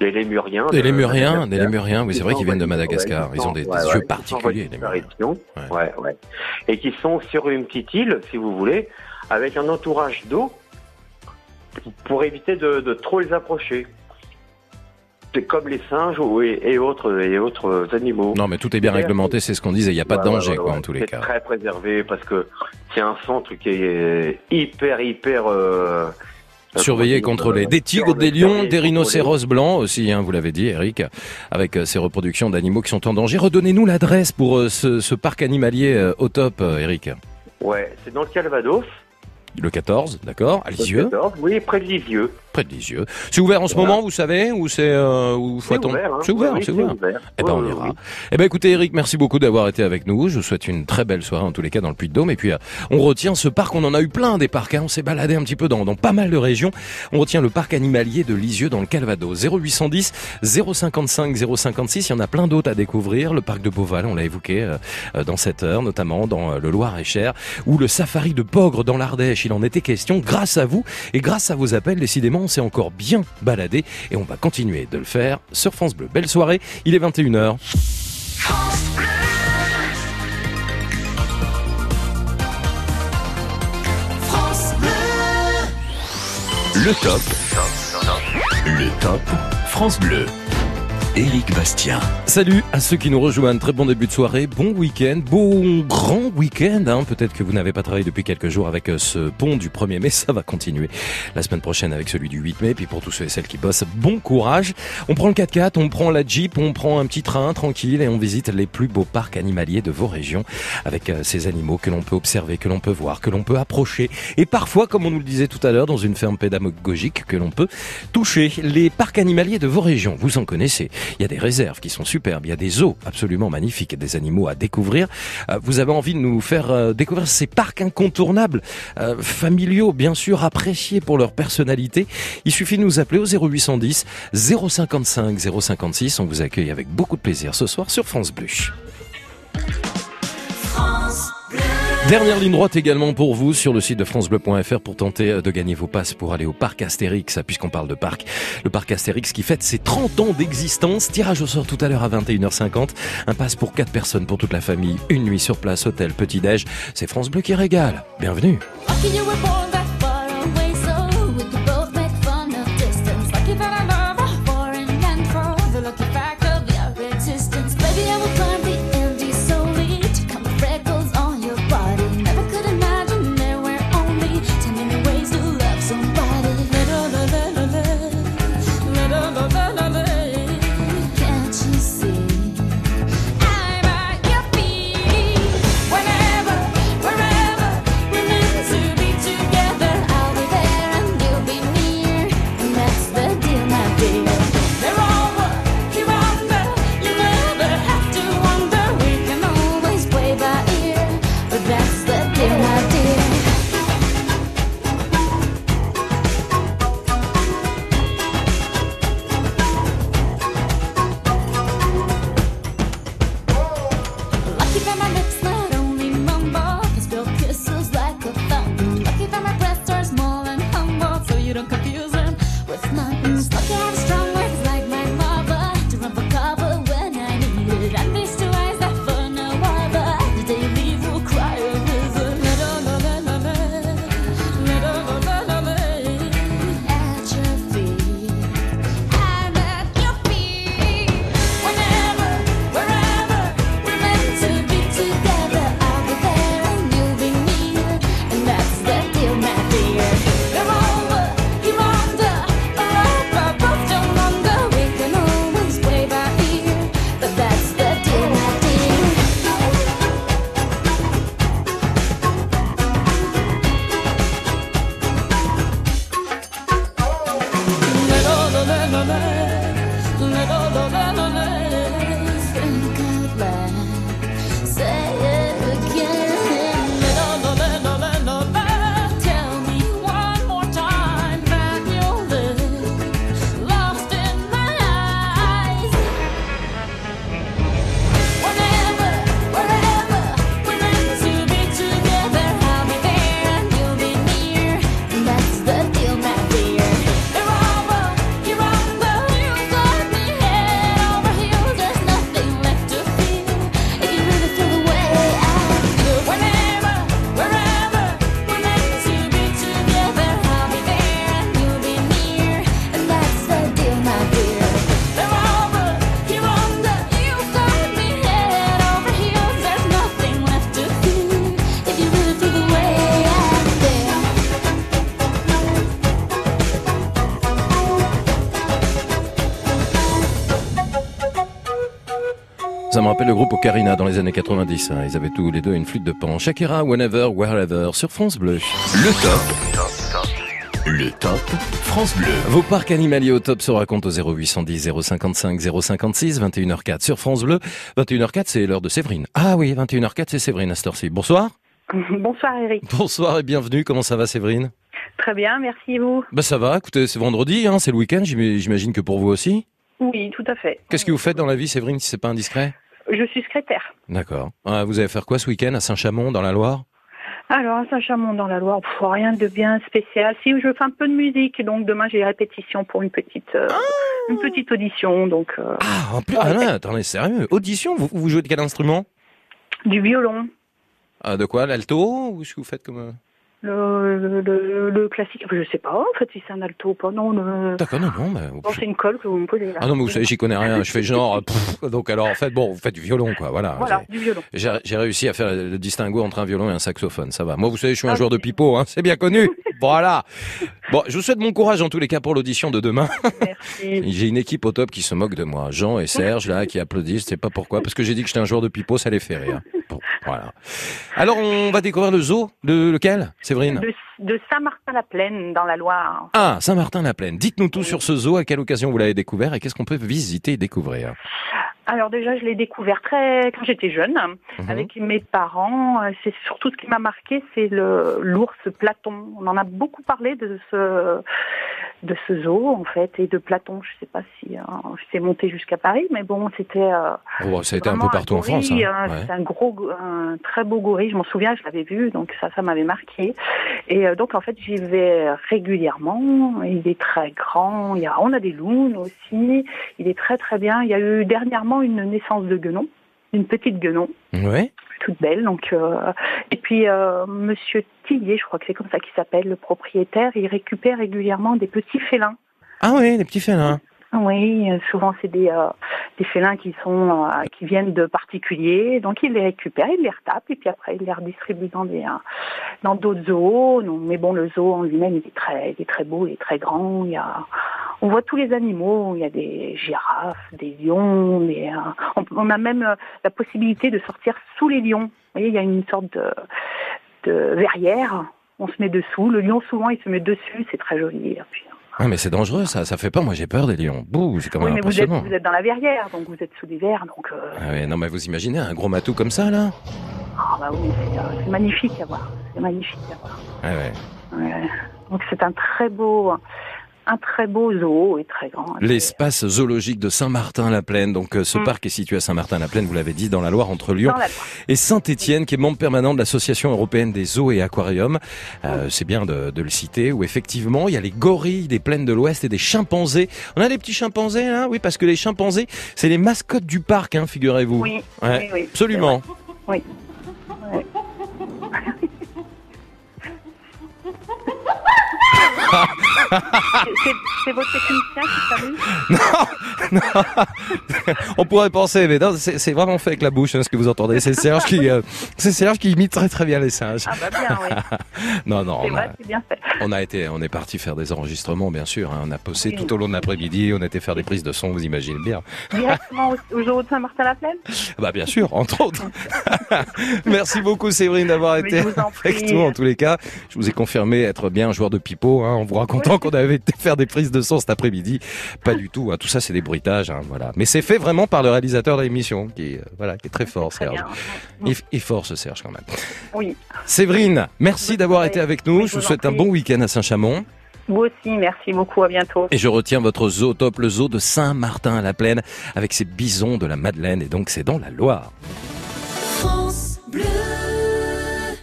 Des lémuriens. Des de lémuriens, des lémuriens, oui, c'est vrai Ils qu'ils viennent de Madagascar. ouais, Ils ont des, sont- des ouais, yeux ouais, particuliers, les lémuriens. disparition. Ouais, ouais. Et qui sont sur une petite île, si vous voulez, avec un entourage d'eau pour éviter de, de trop les approcher. C'est comme les singes ou, et, et autres et autres animaux. Non mais tout est bien réglementé, c'est ce qu'on disait. Il n'y a pas de Ouais, ouais, danger, ouais, quoi, ouais. en tous les C'est cas. très préservé parce que c'est un centre qui est hyper, hyper euh, Surveillé, contrôlé. euh, Des tigres, des lions, des rhinocéros blancs aussi, hein, vous l'avez dit, Eric, avec euh, ces reproductions d'animaux qui sont en danger. Redonnez-nous l'adresse pour euh, ce, ce parc animalier euh, au top, euh, Eric. Ouais, c'est dans le Calvados. Le 14, d'accord, à Lisieux, 14, oui, près de Lisieux. Près de Lisieux. C'est ouvert en ce Voilà. moment, vous savez, ou c'est euh, ou faut C'est attendre ouvert, hein. C'est ouvert, Oui, c'est ouvert. ouvert. Eh ben on ira. oui. Eh ben écoutez Eric, merci beaucoup d'avoir été avec nous. Je vous souhaite une très belle soirée en tous les cas dans le Puy-de-Dôme. Et puis euh, on retient ce parc, on en a eu plein des parcs. hein. On s'est baladé un petit peu dans, dans pas mal de régions. On retient le parc animalier de Lisieux dans le Calvados. 0810 055 056. Il y en a plein d'autres à découvrir. Le parc de Beauval, on l'a évoqué euh, euh, dans cette heure, notamment dans euh, le Loir-et-Cher, ou le safari de Pogre dans l'Ardèche. Il en était question grâce à vous et grâce à vos appels. Décidément, on s'est encore bien baladé et on va continuer de le faire sur France Bleu. Belle soirée. Il est 21h. France Bleu. Le top. Le top France Bleu. Éric Bastien. Salut à ceux qui nous rejoignent. Très bon début de soirée, bon week-end, bon grand week-end. Hein. Peut-être que vous n'avez pas travaillé depuis quelques jours avec euh, ce pont du 1er mai. Ça va continuer la semaine prochaine avec celui du 8 mai. Puis pour tous ceux et celles qui bossent, bon courage. On prend le 4x4, on prend la Jeep, on prend un petit train tranquille et on visite les plus beaux parcs animaliers de vos régions avec euh, ces animaux que l'on peut observer, que l'on peut voir, que l'on peut approcher. Et parfois, comme on nous le disait tout à l'heure, dans une ferme pédagogique que l'on peut toucher. Les parcs animaliers de vos régions, vous en connaissez. Il y a des réserves qui sont superbes, il y a des zoos absolument magnifiques des animaux à découvrir. Euh, vous avez envie de nous faire euh, découvrir ces parcs incontournables, euh, familiaux, bien sûr, appréciés pour leur personnalité. Il suffit de nous appeler au 0810 055 056. On vous accueille avec beaucoup de plaisir ce soir sur. France Bleu. Dernière ligne droite également pour vous sur le site de francebleu.fr pour tenter euh, de gagner vos passes pour aller au parc Astérix, puisqu'on parle de parc. Le parc Astérix qui fête ses 30 ans d'existence. Tirage au sort tout à l'heure à 21h50. Un passe pour 4 personnes pour toute la famille. Une nuit sur place, hôtel, petit-déj. C'est France Bleu qui régale. Bienvenue. Le groupe Ocarina dans les années 90. hein. Ils avaient tous les deux une flûte de pan. Shakira, Whenever, Wherever, sur France Bleu. Le top. Le top France Bleu. Vos parcs animaliers au top se racontent au 0810 055 056 21h04 sur France Bleu. 21h04 c'est l'heure de Séverine. Ah oui, 21h04 c'est Séverine à cette heure-ci. Bonsoir. Bonsoir Eric. Bonsoir et bienvenue. Comment ça va Séverine? Très bien, merci vous? Bah ça va, écoutez, c'est vendredi, hein, c'est le week-end, j'im- j'imagine que pour vous aussi? Oui, tout à fait. Qu'est-ce que vous faites dans la vie Séverine si c'est pas indiscret? Je suis secrétaire. D'accord. Ah, vous allez faire quoi ce week-end à Saint-Chamond dans la Loire? Alors, à Saint-Chamond dans la Loire, pff, rien de bien spécial. Si, je fais un peu de musique, donc demain j'ai répétition pour une petite, euh, une petite audition, donc euh, Ah, en plus, ah non, attendez, sérieux. Audition, vous, vous jouez de quel instrument? Du violon, ah, De quoi? L'alto? Ou ce que vous faites comme... euh le, le, le- le classique. Je sais pas en fait si c'est un alto ou pas. Non, le... D'accord, non, non, bah, Bon, c'est une colle que vous me posez là. Ah non, mais vous savez, j'y connais rien. Je fais genre... euh, pff, donc alors, en fait, bon, vous faites du violon, quoi. Voilà. Voilà, du violon. J'ai j'ai réussi à faire le distinguo entre un violon et un saxophone, ça va. Moi, vous savez, je suis un joueur de pipeau, hein, c'est bien connu. voilà. Bon, je vous souhaite bon courage en tous les cas pour l'audition de demain. J'ai une équipe au top qui se moque de moi. Jean et Serge, là, qui applaudissent, je sais pas pourquoi, parce que j'ai dit que j'étais un joueur de pipeau, ça les fait rire. Voilà. Alors, on va découvrir le zoo. De lequel, Séverine De, de Saint-Martin-la-Plaine dans la Loire. Ah, Saint-Martin-la-Plaine. Dites-nous tout sur ce zoo, à quelle occasion vous l'avez découvert et qu'est-ce qu'on peut visiter et découvrir Alors déjà, je l'ai découvert très quand j'étais jeune, Mhm. avec mes parents. C'est surtout ce qui m'a marqué, c'est le l'ours Platon. On en a beaucoup parlé de ce de ce zoo en fait et de Platon. Je sais pas si euh, c'est monté jusqu'à Paris, mais bon, c'était. euh, Oh, ça a été un peu partout en France. hein. hein. Ouais. C'est un gros, un très beau gorille. Je m'en souviens, je l'avais vu, donc ça, ça m'avait marqué. Et euh, donc en fait, j'y vais régulièrement. Il est très grand. Il y a, on a des lounes aussi. Il est très très bien. Il y a eu dernièrement une naissance de guenon, une petite guenon toute belle. Donc, euh, et puis euh, Monsieur Tillier, je crois que c'est comme ça qu'il s'appelle, le propriétaire, il récupère régulièrement des petits félins. Ah oui, les petits félins. Oui, euh, souvent c'est des, euh, des félins qui sont euh, qui viennent de particuliers, donc il les récupère, il les retape et puis après il les redistribue dans d'autres zoos. Mais bon, le zoo en lui-même il est très il très beau, il est très grand. Il y a on voit tous les animaux, il y a des girafes, des lions, on, a même la possibilité de sortir sous les lions. Vous voyez, il y a une sorte de, verrière. On se met dessous. Le lion souvent il se met dessus, c'est très joli. Ah, mais c'est dangereux, ça. Ça fait peur. Moi, j'ai peur des lions. Bouh, c'est quand même oui, mais vous êtes, vous êtes dans la verrière, donc vous êtes sous les verres, donc. euh, Ah ouais, non, mais vous imaginez un gros matou comme ça, là Ah bah oui, c'est, euh, magnifique à voir. C'est magnifique à voir. Ouais, ouais. Ouais. Donc c'est un très beau, un très beau zoo et très grand. L'espace zoologique de Saint-Martin-la-Plaine. Donc, euh, ce Mm. parc est situé à Saint-Martin-la-Plaine, vous l'avez dit, dans la Loire, entre Lyon et Saint-Étienne, qui est membre permanent de l'Association européenne des zoos et aquariums. Euh, c'est bien de, de le citer, où effectivement, il y a les gorilles des plaines de l'Ouest et des chimpanzés. On a des petits chimpanzés, là Oui, parce que les chimpanzés, c'est les mascottes du parc, hein, figurez-vous. Oui, Ouais, oui, oui, absolument. Oui. Ouais. C'est- votre technicien qui s'amuse Non, on pourrait penser, mais non, c'est vraiment fait avec la bouche, hein, ce que vous entendez. C'est Serge qui, euh, c'est Serge qui imite très très bien les singes. Ah bah bien, oui. non, non, on a, c'est bien fait. on a été, on est parti faire des enregistrements, bien sûr. hein. On a posé Oui. tout au long de l'après-midi. On était faire des prises de son, vous imaginez bien. Directement au, au zoo de Saint-Martin-la-Plaine Bah bien sûr, entre autres. Merci beaucoup Séverine d'avoir été avec nous en tous les cas. Je vous ai confirmé être bien un joueur de pipeau hein, en vous qu'on avait été faire des prises de son cet après-midi. Pas du tout, hein. tout ça c'est des bruitages, hein, voilà. Mais c'est fait vraiment par le réalisateur de l'émission qui, euh, voilà, qui est très fort Serge. Il, il est fort ce Serge quand même. Oui. Séverine, merci d'avoir été avec nous. Oui, je vous souhaite un bon week-end à Saint-Chamond. Vous aussi, merci beaucoup, à bientôt. Et je retiens votre zoo top, le zoo de Saint-Martin-à-la-Plaine, avec ses bisons de la Madeleine, et donc c'est dans la Loire. France Bleu.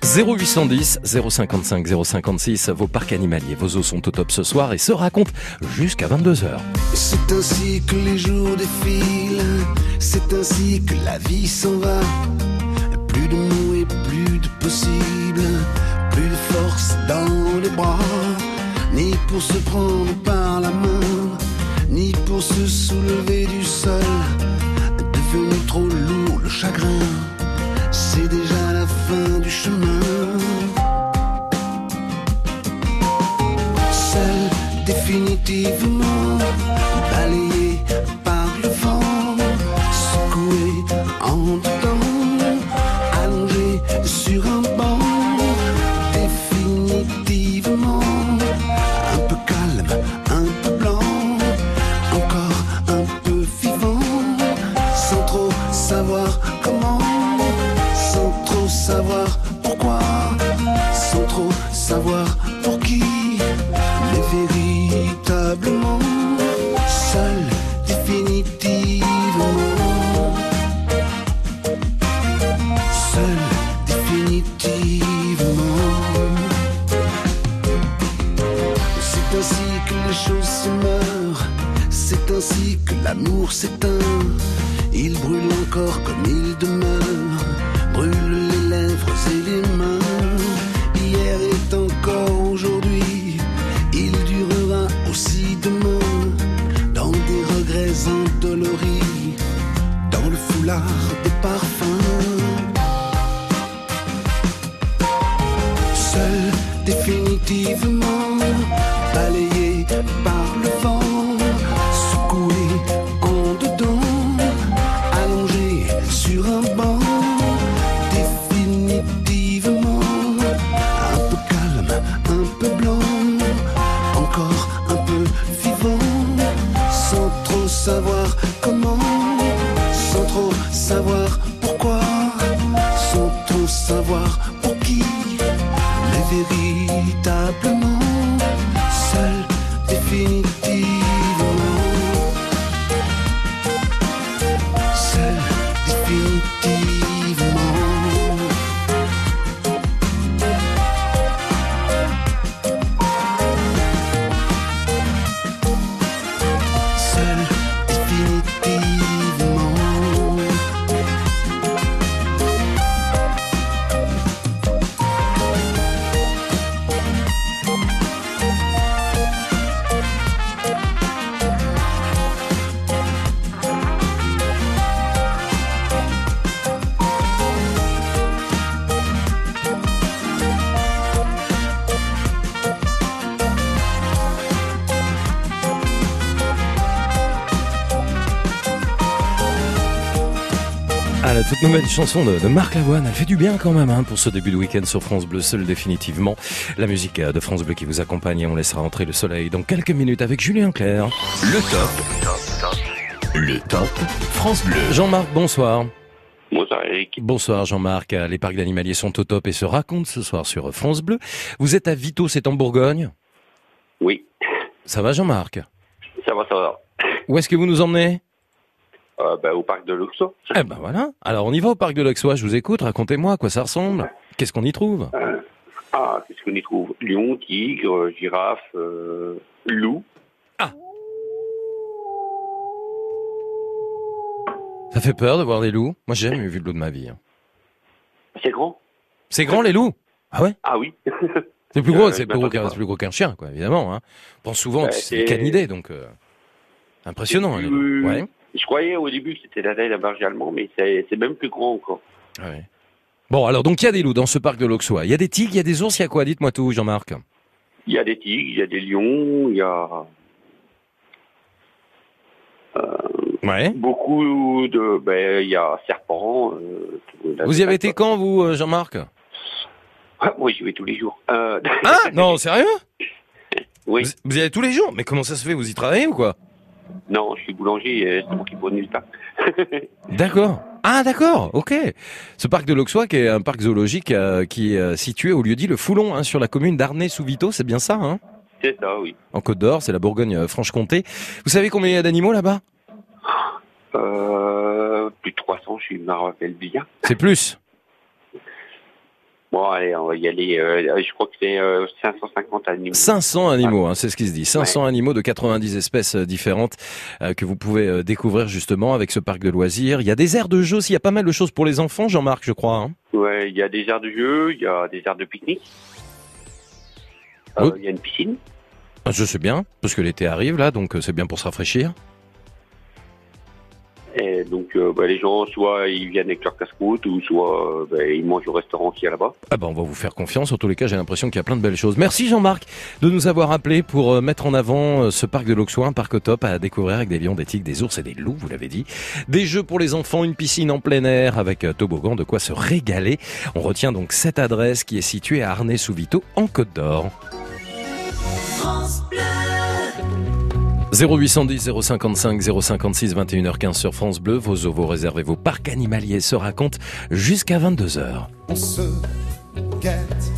0810 055 056, vos parcs animaliers, vos zoos sont au top ce soir et se racontent jusqu'à 22h. C'est ainsi que les jours défilent, c'est ainsi que la vie s'en va. Plus de mots et plus de possible, plus de force dans les bras, ni pour se prendre par la main, ni pour se soulever du sol. Devenu trop lourd le chagrin, chemin. Seul définitivement l'amour s'éteint. Il brûle encore comme il demeure, brûle les lèvres et les mains. Hier est encore aujourd'hui, il durera aussi demain. Dans des regrets endoloris, dans le foulard des parfums. Seul définitivement savoir Nouvelle chanson de, de Marc Lavoine, elle fait du bien quand même hein, pour ce début de week-end sur France Bleu, seul définitivement. La musique de France Bleu qui vous accompagne et on laissera entrer le soleil dans quelques minutes avec Julien Clerc. Le top. Le top France Bleu. Jean-Marc, bonsoir. Bonsoir Eric. Bonsoir Jean-Marc, les parcs d'animaliers sont au top et se racontent ce soir sur France Bleu. Vous êtes à Vito, c'est en Bourgogne Oui, Ça va Jean-Marc? Ça va, ça va. Où est-ce que vous nous emmenez? Euh, ben, au parc de Luxo. Eh ben voilà, alors on y va au parc de l'Auxois, je vous écoute, racontez-moi à quoi ça ressemble. Qu'est-ce qu'on y trouve? Euh, ah, qu'est-ce qu'on y trouve? Lion, tigre, girafe, euh, loup. Ça fait peur de voir des loups Moi j'ai jamais vu de loup de ma vie. hein. C'est grand? C'est grand les loups? Ah ouais? Ah oui. C'est plus gros, Euh, c'est plus gros qu'un plus gros chien, quoi, évidemment. Hein. On pense souvent Ouais, que c'est des canidés, donc euh, impressionnant. hein, les loups. Ouais. Je croyais au début que c'était la taille d'un berger allemand, mais c'est même plus grand encore. Ah ouais. Bon, alors donc il y a des loups dans ce parc de l'Auxois. Il y a des tigres, il y a des ours, il y a quoi? Dites-moi tout, Jean-Marc. Il y a des tigres, il y a des lions, il y a Ouais. beaucoup de... Ben, il y a serpents. euh, Vous y avez été quand, vous, euh, Jean-Marc? Ah, Oui, j'y vais tous les jours. Euh, Ah Non, sérieux? Oui. Vous, vous y allez tous les jours? Mais comment ça se fait? Vous y travaillez ou quoi? Non, je suis boulanger, et c'est moi qui fournis le pain. D'accord. Ah d'accord, ok. Ce parc de l'Auxois qui est un parc zoologique euh, qui est euh, situé au lieu dit le Foulon, hein, sur la commune d'Arnay-sous-Vito, c'est bien ça, hein? C'est ça, oui. En Côte d'Or, c'est la Bourgogne-Franche-Comté. Vous savez combien il y a d'animaux là-bas? Euh, plus de 300, je me rappelle bien. C'est plus? Bon, allez, on va y aller. euh, je crois que c'est euh, 550 animaux. 500 animaux, hein, c'est ce qui se dit. 500 animaux de 90 espèces euh, différentes euh, que vous pouvez euh, découvrir justement avec ce parc de loisirs. Il y a des aires de jeux aussi, il y a pas mal de choses pour les enfants, Jean-Marc, je crois. hein. Ouais, il y a des aires de jeu, il y a des aires de pique-nique. Euh, Il y a une piscine. Ah, Je sais bien, parce que l'été arrive là, donc euh, c'est bien pour se rafraîchir. Et donc, euh, bah, les gens, soit ils viennent avec leur casse-croûte, ou soit euh, bah, ils mangent au restaurant qui est là-bas. Ah ben on va vous faire confiance. En tous les cas, j'ai l'impression qu'il y a plein de belles choses. Merci Jean-Marc de nous avoir appelé pour euh, mettre en avant ce parc de l'Auxois, un parc au top à découvrir avec des lions, des tigres, des ours et des loups, vous l'avez dit. Des jeux pour les enfants, une piscine en plein air avec toboggan, de quoi se régaler. On retient donc cette adresse qui est située à Arnay-sous-Vito en Côte d'Or. 0810 055 056 21h15 sur France Bleu, vos ovos réservés, vos parcs animaliers se racontent jusqu'à 22h. On se guette,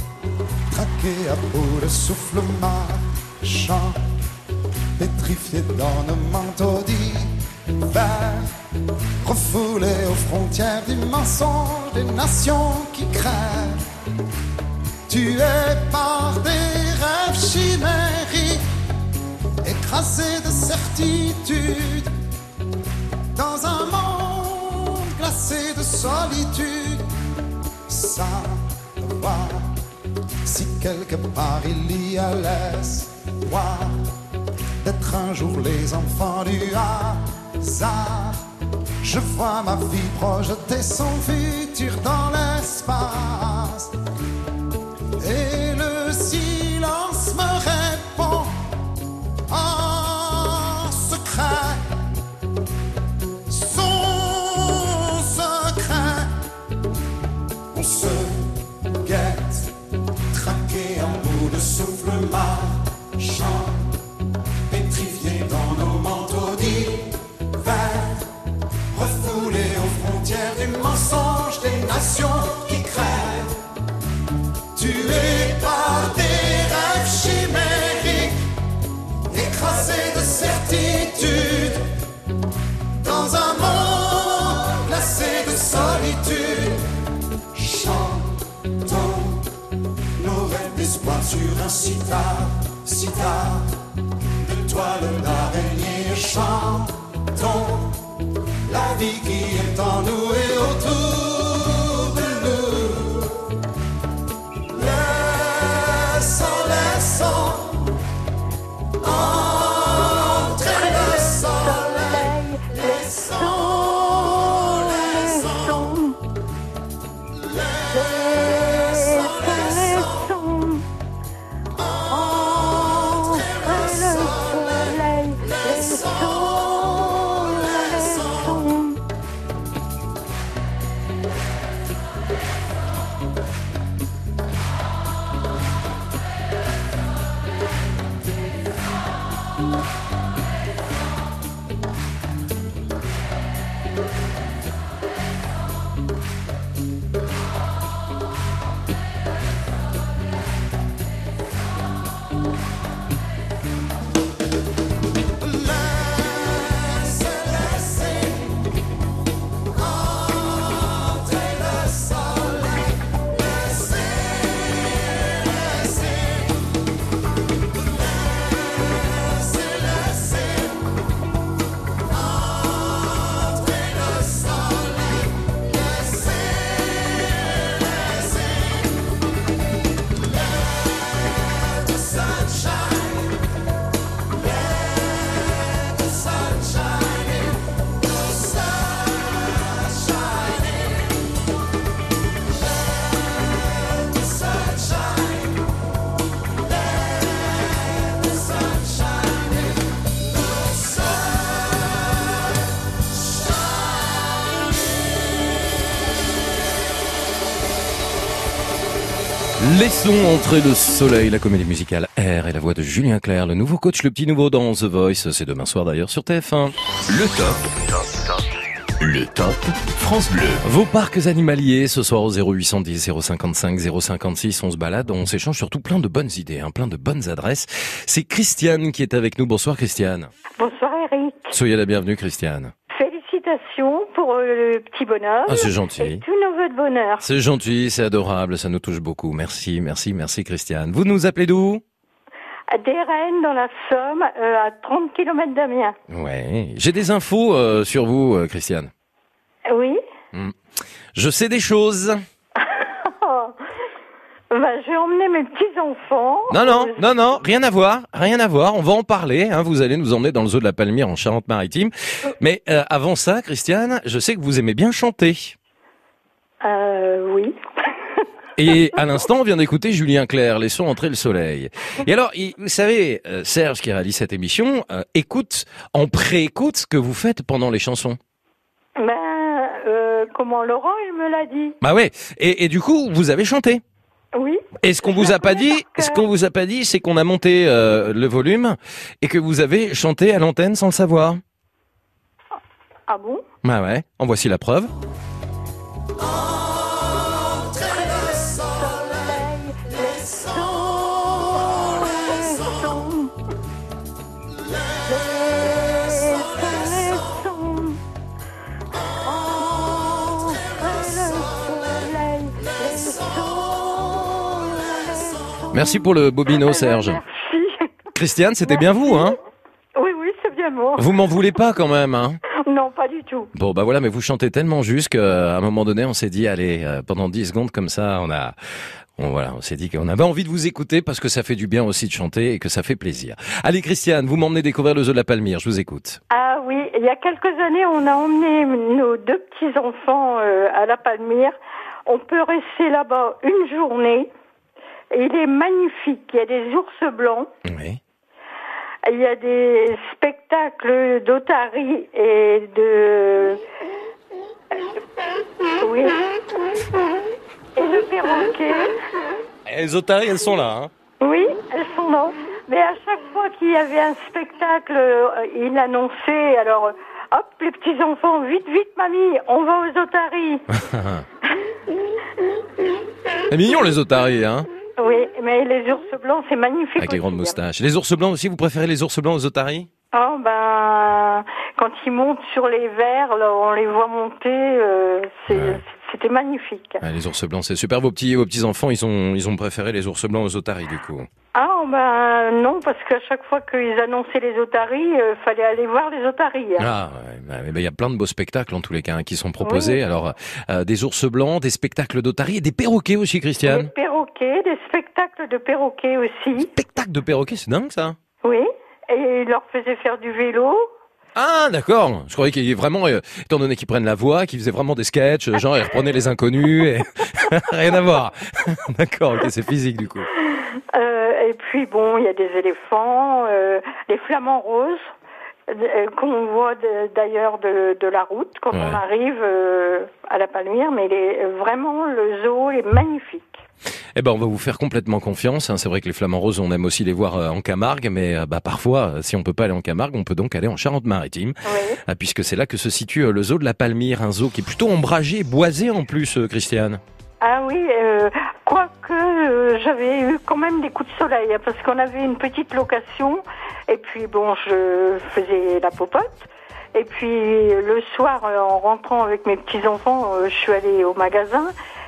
traqué à bout de souffle marchand, pétrifié dans nos manteaux d'hiver, refoulé aux frontières du mensonge des nations qui crèvent, tué par des rêves chimériques, écrasé de certitude, dans un monde glacé de solitude savoir si quelque part il y a l'espoir d'être un jour les enfants du hasard. Je vois ma vie projeter son futur dans l'espace. Qui crèvent, tué par des rêves chimériques, écrasé de certitude, dans un monde glacé de solitude. Chantons nos rêves d'espoir sur un sitar, sitar de toile d'araignée. Chantons la vie qui est en nous et autour Laissons entrer le soleil, la comédie musicale R et la voix de Julien Clerc, le nouveau coach, le petit nouveau dans The Voice. C'est demain soir d'ailleurs sur TF1. Le top. Le top France Bleu. Vos parcs animaliers ce soir au 0810 055 056. On se balade, on s'échange surtout plein de bonnes idées, hein, plein de bonnes adresses. C'est Christiane qui est avec nous. Bonsoir Christiane. Bonsoir Eric. Soyez la bienvenue Christiane. Félicitations pour euh, le petit bonheur. Ah, c'est gentil. Et tous nos voeux de bonheur. C'est gentil, c'est adorable, ça nous touche beaucoup. Merci, merci, merci Christiane. Vous nous appelez d'où? Des Rennes, dans la Somme, euh, à 30 km d'Amiens. Ouais, j'ai des infos euh, sur vous euh, Christiane. Oui Hmm. Je sais des choses. Bah, Je vais emmener mes petits-enfants. Non, non, non, non, rien à voir, rien à voir. On va en parler. Hein. Vous allez nous emmener dans le zoo de la Palmyre en Charente-Maritime. Mais euh, avant ça, Christiane, je sais que vous aimez bien chanter. Euh, oui. Et à l'instant, on vient d'écouter Julien Clerc, Laissons entrer le soleil. Et alors, vous savez, euh, Serge qui réalise cette émission, euh, écoute, en pré-écoute ce que vous faites pendant les chansons. Ben, euh, comment Laurent, il me l'a dit. Bah ouais. Et, et du coup, vous avez chanté. Oui. Et ce qu'on vous a pas dit, ce qu'on vous a pas dit, c'est qu'on a monté euh, le volume et que vous avez chanté à l'antenne sans le savoir. Ah bon? Bah ouais, en voici la preuve. Merci pour le bobino, Serge. Christiane, c'était bien vous, hein Oui, oui, c'est bien moi. Vous m'en voulez pas quand même, hein Non, pas du tout. Bon, bah voilà, mais vous chantez tellement juste qu'à un moment donné, on s'est dit, allez, euh, pendant 10 secondes comme ça, on a... On, voilà, on s'est dit qu'on avait envie de vous écouter parce que ça fait du bien aussi de chanter et que ça fait plaisir. Allez, Christiane, vous m'emmenez découvrir le zoo de la Palmyre, je vous écoute. Ah oui, il y a quelques années, on a emmené nos deux petits-enfants euh, à la Palmyre. On peut rester là-bas une journée. Il est magnifique. Il y a des ours blancs. Oui. Il y a des spectacles d'otarie et de... Oui. Et de perroquets. Et les otaries, elles sont là, hein Oui, elles sont là. Mais à chaque fois qu'il y avait un spectacle, euh, il annonçait, alors, hop, les petits-enfants, vite, vite, mamie, on va aux otaries. C'est mignon les otaries, hein oui, mais les ours blancs, c'est magnifique. Avec les grandes aussi. moustaches. Les ours blancs aussi, vous préférez les ours blancs aux otaries? Oh, ben, quand ils montent sur les verres, là, on les voit monter, euh, c'est- c'était magnifique. Ah, Les ours blancs, c'est super. Vos petits, vos petits enfants, ils ont, ils ont préféré les ours blancs aux otaries, du coup. Ah, ben, non, parce qu'à chaque fois qu'ils annonçaient les otaries, euh, fallait aller voir les otaries. hein. Ah, ouais, bah, il y a plein de beaux spectacles en tous les cas hein, qui sont proposés. Alors, euh, des ours blancs, des spectacles d'otaries et des perroquets aussi, Des Christiane. perroquets, des spectacles de perroquets aussi. Spectacle de perroquets, c'est dingue ça. Oui, et ils leur faisaient faire du vélo. Ah, d'accord. Je croyais qu'il y avait vraiment, euh, étant donné qu'ils prennent la voix, qu'ils faisaient vraiment des sketchs, euh, genre ils reprenaient les inconnus et rien à voir. d'accord, ok, c'est physique du coup. Euh, et puis bon, il y a des éléphants, euh, les flamants roses euh, qu'on voit d'ailleurs de, de la route quand Ouais. on arrive euh, à la Palmyre, mais il est, vraiment le zoo est magnifique. Eh ben, on va vous faire complètement confiance. hein. C'est vrai que les flamants roses, on aime aussi les voir euh, en Camargue, mais euh, bah parfois, euh, si on peut pas aller en Camargue, on peut donc aller en Charente-Maritime, Ah, puisque c'est là que se situe le zoo de la Palmyre, un zoo qui est plutôt ombragé, boisé en plus, Christiane. Ah oui, euh, quoique euh, j'avais eu quand même des coups de soleil, hein, parce qu'on avait une petite location, et puis bon, je faisais la popote. Et puis le soir, en rentrant avec mes petits-enfants, je suis allée au magasin,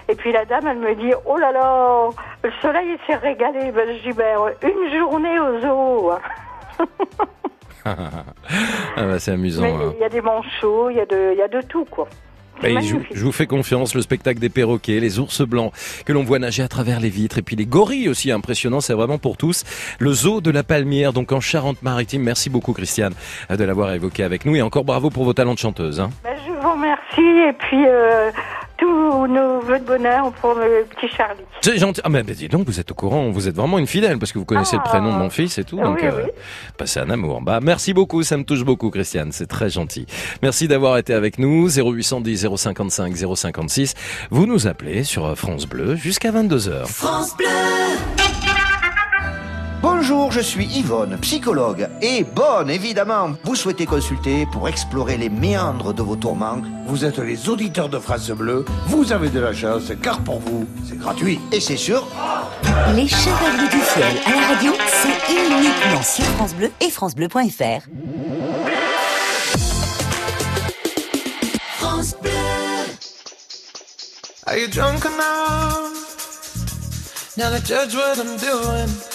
et puis la dame, elle me dit, oh là là, le soleil il s'est régalé. Ben, je dis, ben, une journée au zoo. ah bah, c'est amusant. Hein. il y a des manchots, il y, a de- y a de tout, quoi. Et je, vous fais confiance, le spectacle des perroquets, les ours blancs que l'on voit nager à travers les vitres, et puis les gorilles aussi impressionnants, c'est vraiment pour tous. Le zoo de la Palmière, donc en Charente-Maritime. Merci beaucoup Christiane de l'avoir évoqué avec nous, et encore bravo pour vos talents de chanteuse. hein. Ben, je vous remercie, et puis euh, tous nos voeux de bonheur pour le petit Charlie. C'est gentil. Ah, mais bah, dis donc, vous êtes au courant, vous êtes vraiment une fidèle, parce que vous connaissez le prénom de mon fils et tout, Ah donc oui, euh, bah, c'est un amour. Bah, merci beaucoup, ça me touche beaucoup, Christiane, c'est très gentil. Merci d'avoir été avec nous, 0810 055 056. Vous nous appelez sur euh, France Bleu jusqu'à 22h. France Bleu. Bonjour, je suis Yvonne, psychologue. Et bonne, évidemment, vous souhaitez consulter pour explorer les méandres de vos tourments. Vous êtes les auditeurs de France Bleu, vous avez de la chance, car pour vous, c'est gratuit. Et c'est sûr, Les Chevaliers du Ciel à la radio, c'est uniquement sur France Bleu et FranceBleu.fr. France Bleu. Are you drunk enough now to judge what I'm doing?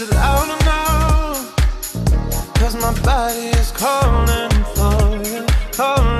Is it loud enough? Cause my body is calling for you, calling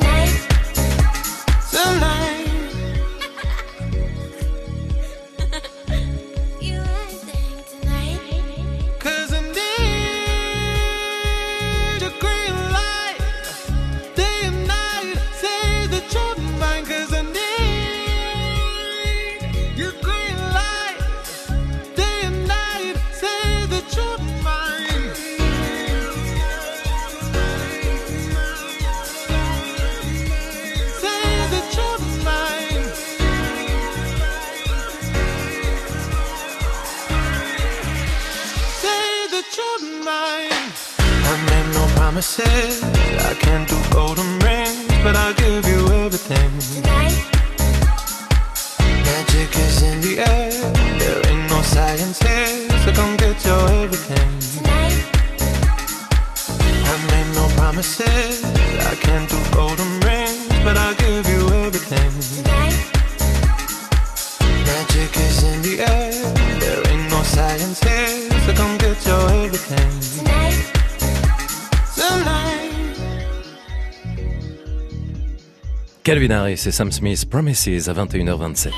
Et Sam Smith, Promises à 21h27.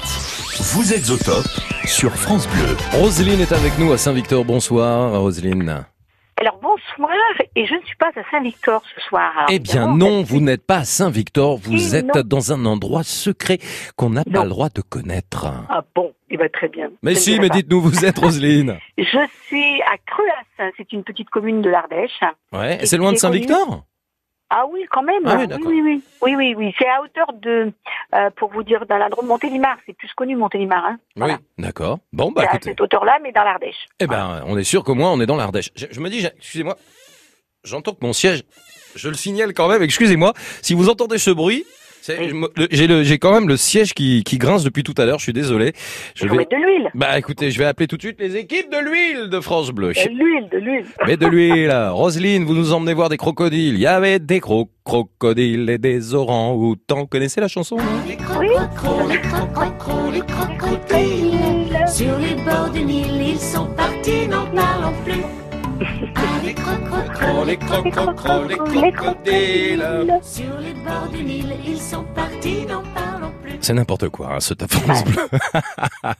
Vous êtes au top sur France Bleu. Roselyne est avec nous à Saint-Victor. Bonsoir, Roselyne. Alors bonsoir, et je ne suis pas à Saint-Victor ce soir. Alors, Eh bien non, vous n'êtes pas à Saint-Victor, vous Et êtes non. dans un endroit secret qu'on n'a pas le droit de connaître. Ah bon, il va très bien. Mais si, mais dites-nous, vous êtes Roselyne. Je suis à Cruas, c'est une petite commune de l'Ardèche. Ouais, Et c'est loin de Saint-Victor? Ah oui, quand même. Ah oui, oui, oui, oui, oui, oui, oui. C'est à hauteur de, euh, pour vous dire, dans l'endroit de Montélimar. C'est plus connu Montélimar. Hein. Oui, d'accord. Bon, bah c'est à écoutez. cette hauteur-là, mais dans l'Ardèche. Eh ben, on est sûr qu'au moins on est dans l'Ardèche. Je, je me dis, excusez-moi, j'entends que mon siège, je le signale quand même, excusez-moi, si vous entendez ce bruit, j'ai le- j'ai quand même le siège qui, qui grince depuis tout à l'heure, je suis désolé. Je Il faut mettre de l'huile. Bah écoutez, je vais appeler tout de suite les équipes de l'huile de France Bleu. De l'huile, de l'huile. Mais de l'huile. Roselyne, vous nous emmenez voir des crocodiles. Il y avait des cro crocodiles et des orangs-outans. Connaissez la chanson? Non Oui. Sur les bords du Nil, ils sont partis, n'en parlons plus. Les crocodiles, les crocodiles, les crocodiles. Sur les bords du Nil, ils sont partis, n'en parlons plus. C'est n'importe quoi, hein, ce Top France Bleu.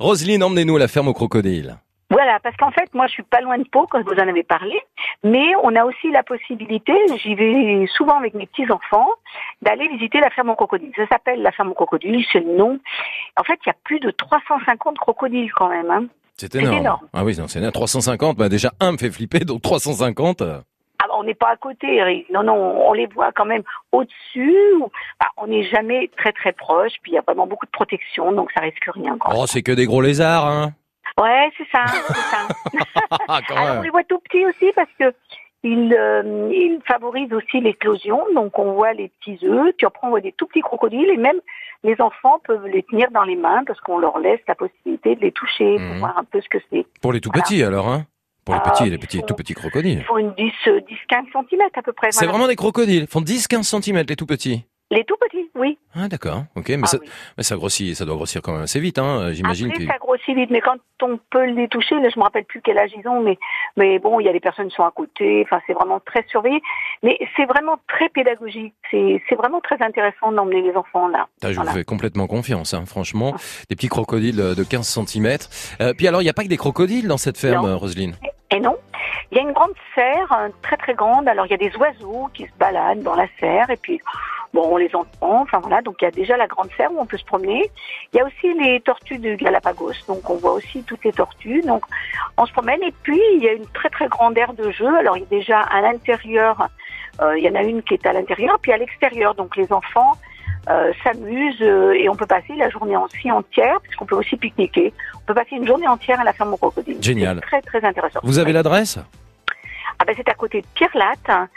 Roselyne, emmenez-nous à la ferme aux crocodiles. Voilà, parce qu'en fait, moi, je suis pas loin de Pau, quand vous en avez parlé, mais on a aussi la possibilité, j'y vais souvent avec mes petits-enfants, d'aller visiter la ferme aux crocodiles. Ça s'appelle la ferme aux crocodiles, c'est le nom. En fait, il y a plus de 350 crocodiles quand même. Hein. C'est énorme. Ah oui, c'est énorme. 350, bah déjà un me fait flipper, donc 350. euh, Ah, bah, on n'est pas à côté, Eric. Non, non, on les voit quand même au-dessus. bah, on n'est jamais très très proche, puis il y a vraiment beaucoup de protection, donc ça risque rien. Oh, c'est que des gros lézards, hein. Ouais, c'est ça, c'est ça. Ah, quand Alors, on les voit tout petits aussi parce que ils, euh, ils favorisent aussi l'éclosion. Donc, on voit les petits œufs, puis après, on voit des tout petits crocodiles et même les enfants peuvent les tenir dans les mains parce qu'on leur laisse la possibilité de les toucher pour Mhm. voir un peu ce que c'est. Pour les tout petits, alors, hein. Pour les Ah, petits, les ils petits, font- tout petits crocodiles. Ils font une 10, euh, 10 15 cm à peu près. C'est voilà. vraiment des crocodiles. Ils font 10-15 cm, les tout petits. Les tout petits, oui. Ah d'accord, ok, mais, ça, mais ça grossit, ça doit grossir quand même assez vite, hein. J'imagine Après, que. ça grossit vite, mais quand on peut les toucher, là, je me rappelle plus quel âge ils ont, mais, mais bon, il y a des personnes qui sont à côté, enfin, c'est vraiment très surveillé. Mais c'est vraiment très pédagogique. C'est, c'est vraiment très intéressant d'emmener les enfants là. Ah, je Voilà. vous fais complètement confiance, hein, franchement. Des petits crocodiles de 15 cm. Euh, puis alors, il n'y a pas que des crocodiles dans cette ferme, Non. Roselyne? Et non, il y a une grande serre, euh, très très grande. Alors il y a des oiseaux qui se baladent dans la serre et puis bon, on les entend. Enfin voilà, donc il y a déjà la grande serre où on peut se promener. Il y a aussi les tortues de Galapagos, donc on voit aussi toutes les tortues. Donc on se promène et puis il y a une très très grande aire de jeu. Alors il y a déjà à l'intérieur, euh, il y en a une qui est à l'intérieur, puis à l'extérieur. Donc les enfants euh, s'amusent euh, et on peut passer la journée aussi entière, puisqu'on peut aussi pique-niquer. On peut passer une journée entière à la ferme au crocodile. Génial. Très très intéressant. Vous avez l'adresse? Ah ben c'est à côté de Pierre-Latte.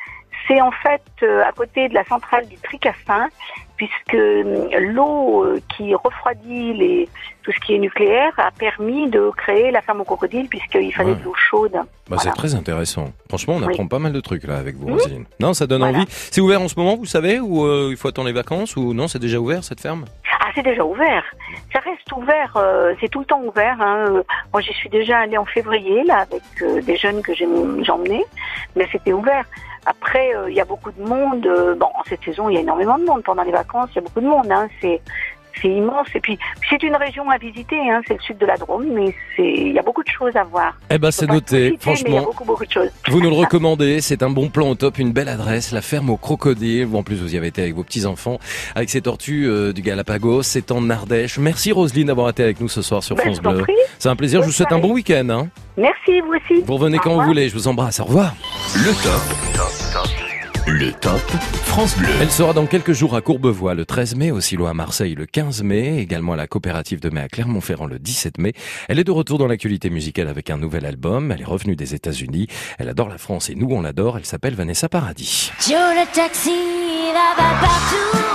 C'est en fait euh, à côté de la centrale du Tricassin, puisque euh, l'eau euh, qui refroidit les, tout ce qui est nucléaire a permis de créer la ferme au crocodile, puisqu'il fallait Ouais. de l'eau chaude. bah, C'est très intéressant. Franchement, on Oui. apprend pas mal de trucs là avec vous. Roselyne. Non, ça donne Voilà. envie. C'est ouvert en ce moment, vous savez Ou euh, il faut attendre les vacances Ou non, c'est déjà ouvert cette ferme? Ah, c'est déjà ouvert. Ça reste ouvert, euh, c'est tout le temps ouvert. Hein. Moi, j'y suis déjà allée en février, là, avec euh, des jeunes que j'ai j'ai emmenés, mais c'était ouvert. Après, euh, il y a beaucoup de monde. euh, bon, en cette saison, il y a énormément de monde. Pendant les vacances, il y a beaucoup de monde. Hein. C'est c'est immense. Et puis, c'est une région à visiter. Hein. C'est le sud de la Drôme, mais c'est il y a beaucoup de choses à voir. Eh ben, c'est noté. a Franchement, beaucoup, beaucoup de choses. Vous nous le recommandez, c'est un bon plan au top, une belle adresse, la ferme au crocodile. Vous, en plus, vous y avez été avec vos petits-enfants, avec ces tortues euh, du Galapagos, c'est en Ardèche. Merci Roselyne d'avoir été avec nous ce soir sur Ben, France Bleu. C'est un plaisir, je vous souhaite un bon week-end. Hein. Merci, vous aussi. Vous revenez Au quand vous revoir. voulez, je vous embrasse, au revoir. Le top. Le top France Bleu. Elle sera dans quelques jours à Courbevoie le 13 mai, au Silo à Marseille le 15 mai, également à la coopérative de mai à Clermont-Ferrand le 17 mai. Elle est de retour dans l'actualité musicale avec un nouvel album. Elle est revenue des États-Unis. Elle adore la France et nous on l'adore. Elle s'appelle Vanessa Paradis. Joe le taxi là-bas partout.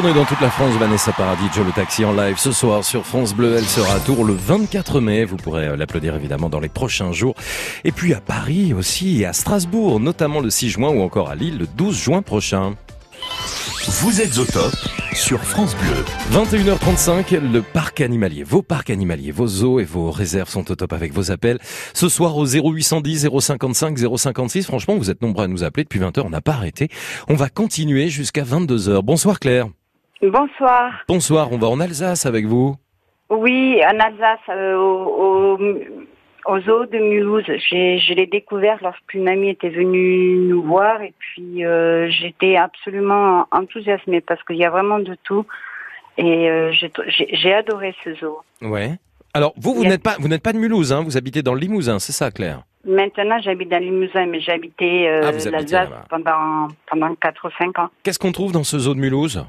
Tournée dans toute la France, Vanessa Paradis, Joe le Taxi en live ce soir sur France Bleu. Elle sera à Tours le 24 mai. Vous pourrez euh, l'applaudir évidemment dans les prochains jours. Et puis à Paris aussi et à Strasbourg, notamment le 6 juin ou encore à Lille le 12 juin prochain. Vous êtes au top sur France Bleu. 21h35, le parc animalier, vos parcs animaliers, vos zoos et vos réserves sont au top avec vos appels. Ce soir au 0810 055 056, franchement, vous êtes nombreux à nous appeler depuis 20h, on n'a pas arrêté. On va continuer jusqu'à 22h. Bonsoir Claire. Bonsoir. Bonsoir, on va en Alsace avec vous. Oui, en Alsace, euh, au, au, au zoo de Mulhouse. J'ai, je l'ai découvert lorsqu'une amie était venue nous voir et puis euh, j'étais absolument enthousiasmée parce qu'il y a vraiment de tout et euh, j'ai, adoré ce zoo. Ouais. Alors vous, vous n'êtes pas, vous n'êtes pas de Mulhouse, hein, vous habitez dans le Limousin, c'est ça Claire? Maintenant, j'habite dans le Limousin, mais habité euh, Ah, l'Alsace pendant pendant quatre ou cinq ans. Qu'est-ce qu'on trouve dans ce zoo de Mulhouse?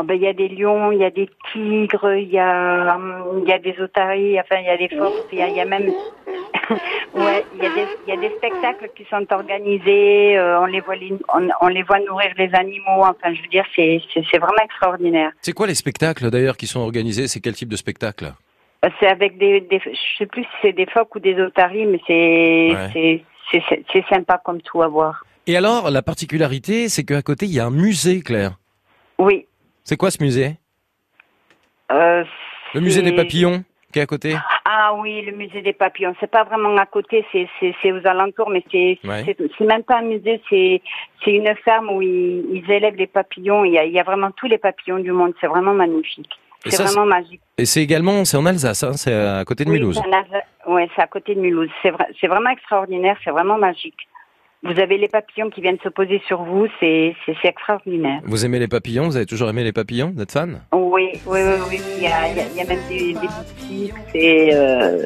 Oh, ben, il y a des lions, il y a des tigres, il y a, hum, il y a des otaries, enfin, il y a des phoques, il y a, il y a même, ouais, il y a des, il y a des spectacles qui sont organisés, euh, on les voit, on, on les voit nourrir les animaux, enfin, je veux dire, c'est, c'est, vraiment extraordinaire. C'est quoi les spectacles d'ailleurs qui sont organisés C'est quel type de spectacle Euh, C'est avec des, des, je sais plus si c'est des phoques ou des otaries, mais c'est, Ouais. c'est, c'est, c'est, c'est sympa comme tout à voir. Et alors, la particularité, c'est qu'à côté, il y a un musée, Claire. Oui. C'est quoi ce musée Euh, Le musée des papillons qui est à côté Ah oui, le musée des papillons. C'est pas vraiment à côté, c'est aux alentours, mais c'est Ouais. même pas un musée, c'est une ferme où ils, ils élèvent les papillons. Il y a il y a vraiment tous les papillons du monde. C'est vraiment magnifique. C'est vraiment magique. Et c'est également, c'est en Alsace, hein, c'est à côté de Oui, Mulhouse. c'est. Ouais, c'est à côté de Mulhouse. C'est vrai, c'est vraiment extraordinaire. C'est vraiment magique. Vous avez les papillons qui viennent se poser sur vous. C'est extraordinaire. Vous aimez les papillons? Vous avez toujours aimé les papillons? Vous êtes fan? Oui, oui, oui, oui. Il y a, il y a, il y a même des, boutiques. C'est, euh,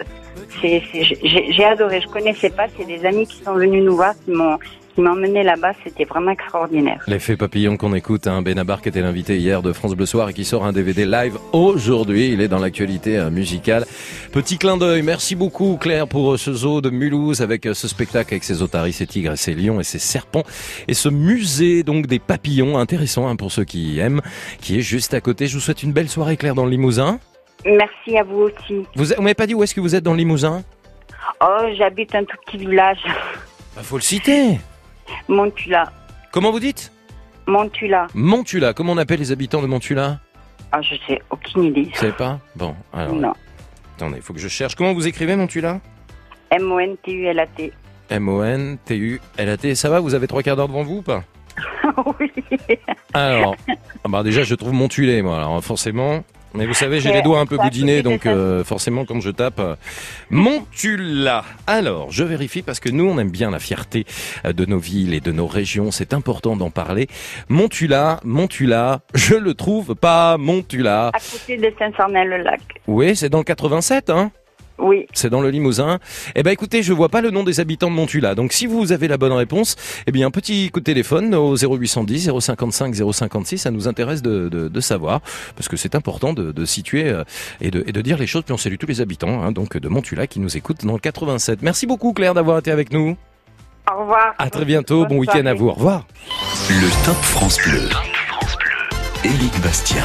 c'est, c'est- j'ai j'ai adoré. Je connaissais pas. C'est des amis qui sont venus nous voir, qui m'ont, qui m'ont emmené là-bas. C'était vraiment extraordinaire. L'effet papillon qu'on écoute, hein, Benabar qui était l'invité hier de France Bleu Soir et qui sort un DVD live aujourd'hui. Il est dans l'actualité euh, musicale. Petit clin d'œil. Merci beaucoup Claire pour euh, ce zoo de Mulhouse avec euh, ce spectacle avec ses otaries, ses tigres, et ses lions et ses serpents et ce musée donc des papillons intéressant hein, pour ceux qui aiment, qui est juste à côté. Je vous souhaite une belle soirée Claire dans le Limousin. Merci à vous aussi. Vous, vous m'avez pas dit où est-ce que vous êtes dans le Limousin? Oh, j'habite un tout petit village. Bah, faut le citer. Montula. Comment vous dites? Montula. Montula. Comment on appelle les habitants de Montula? Ah, je sais aucune idée. Vous savez pas? Bon, alors. Non. Attendez, il faut que je cherche. Comment vous écrivez Montula? M-O-N-T-U-L-A-T. M-O-N-T-U-L-A-T. Ça va Vous avez trois quarts d'heure devant vous ou pas? Oui. Alors, ah bah déjà, je trouve Montulé, moi. Alors, forcément. Mais vous savez, j'ai les doigts un peu boudinés, donc euh, forcément, quand je tape euh, Montula. Alors, je vérifie parce que nous, on aime bien la fierté euh, de nos villes et de nos régions. C'est important d'en parler. Montula, Montula, je le trouve pas, Montula. À côté de Saint-Sornel-le-Lac. Oui, c'est dans le 87, hein? Oui. C'est dans le Limousin. Eh ben écoutez, je vois pas le nom des habitants de Montula. Donc si vous avez la bonne réponse, eh bien un petit coup de téléphone au 0810 055 056, ça nous intéresse de, de, de savoir parce que c'est important de, de situer euh, et de, et de dire les choses. Puis on salue tous les habitants hein, donc de Montula qui nous écoutent dans le 87. Merci beaucoup Claire d'avoir été avec nous. Au revoir. À très bientôt. Bon week-end à vous. Au revoir. Le Top France Bleu. Éric Bastien.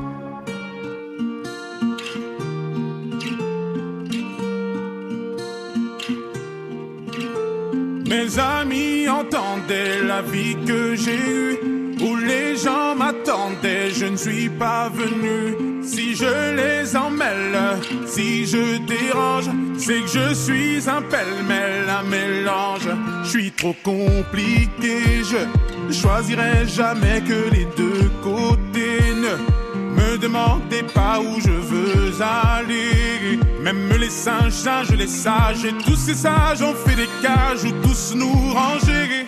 Mes amis entendaient la vie que j'ai eue, où les gens m'attendaient, je ne suis pas venu. Si je les emmêle, si je dérange, c'est que je suis un pêle-mêle, un mélange. Je suis trop compliqué, je choisirai jamais que les deux côtés. Ne demandez pas où je veux aller. Même les singes, singes, les sages, et tous ces sages ont fait des cages où tous nous ranger.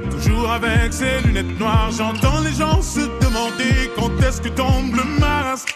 toujours avec ses lunettes noires. J'entends les gens se demander quand est-ce que tombe le masque.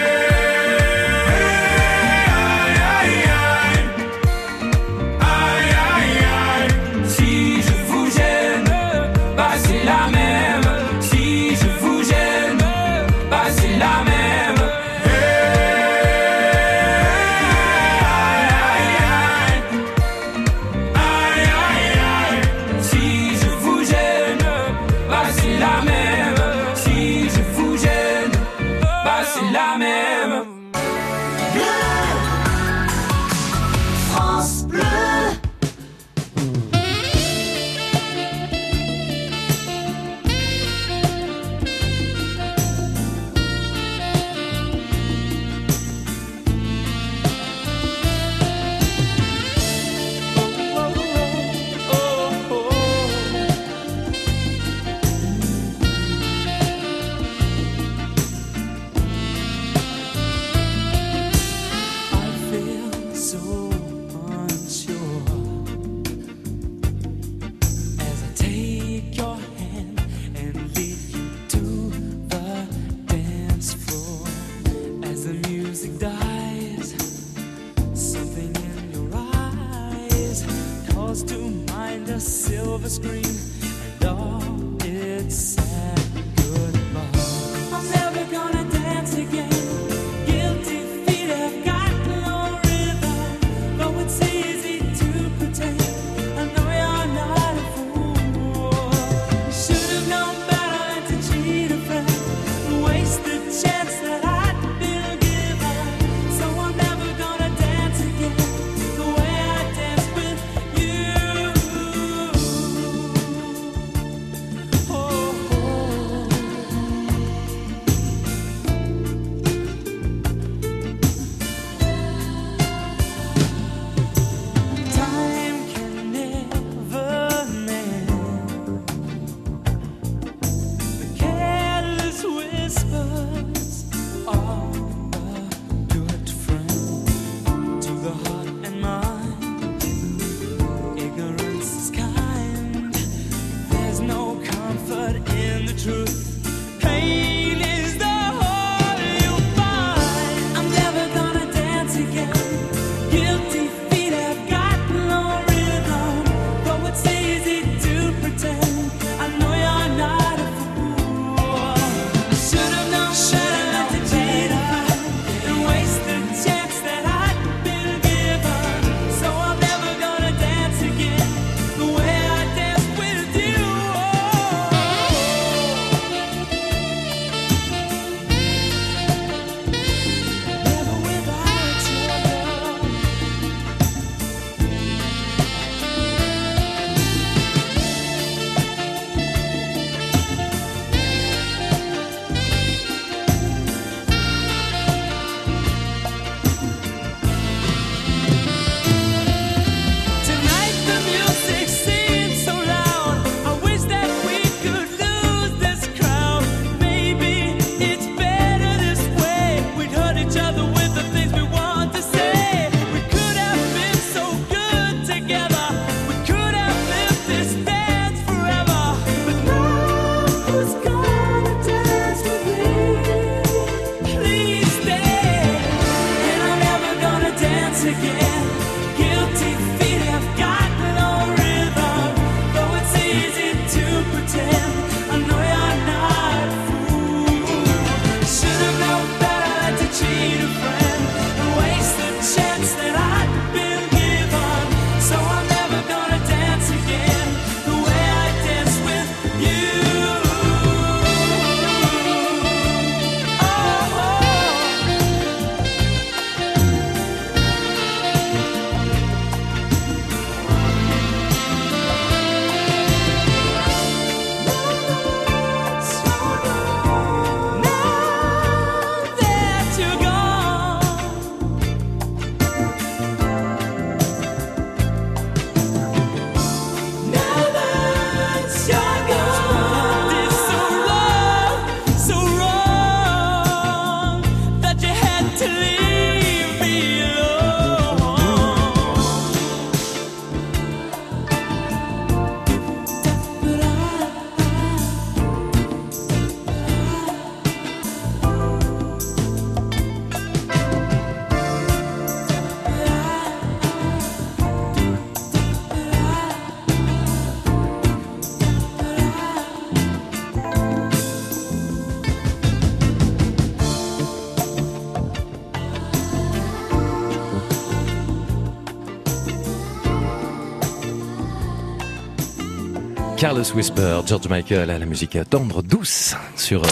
Carlos Whisper, George Michael à la musique tendre, douce sur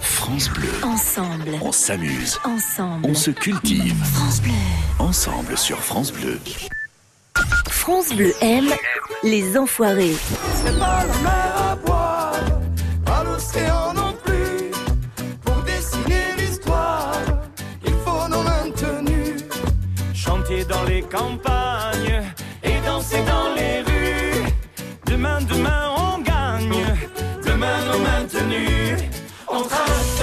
France Bleu. Ensemble. On s'amuse. Ensemble. On se cultive. France Bleu. Ensemble sur France Bleu. France Bleu aime les enfoirés. C'est pas la On trace.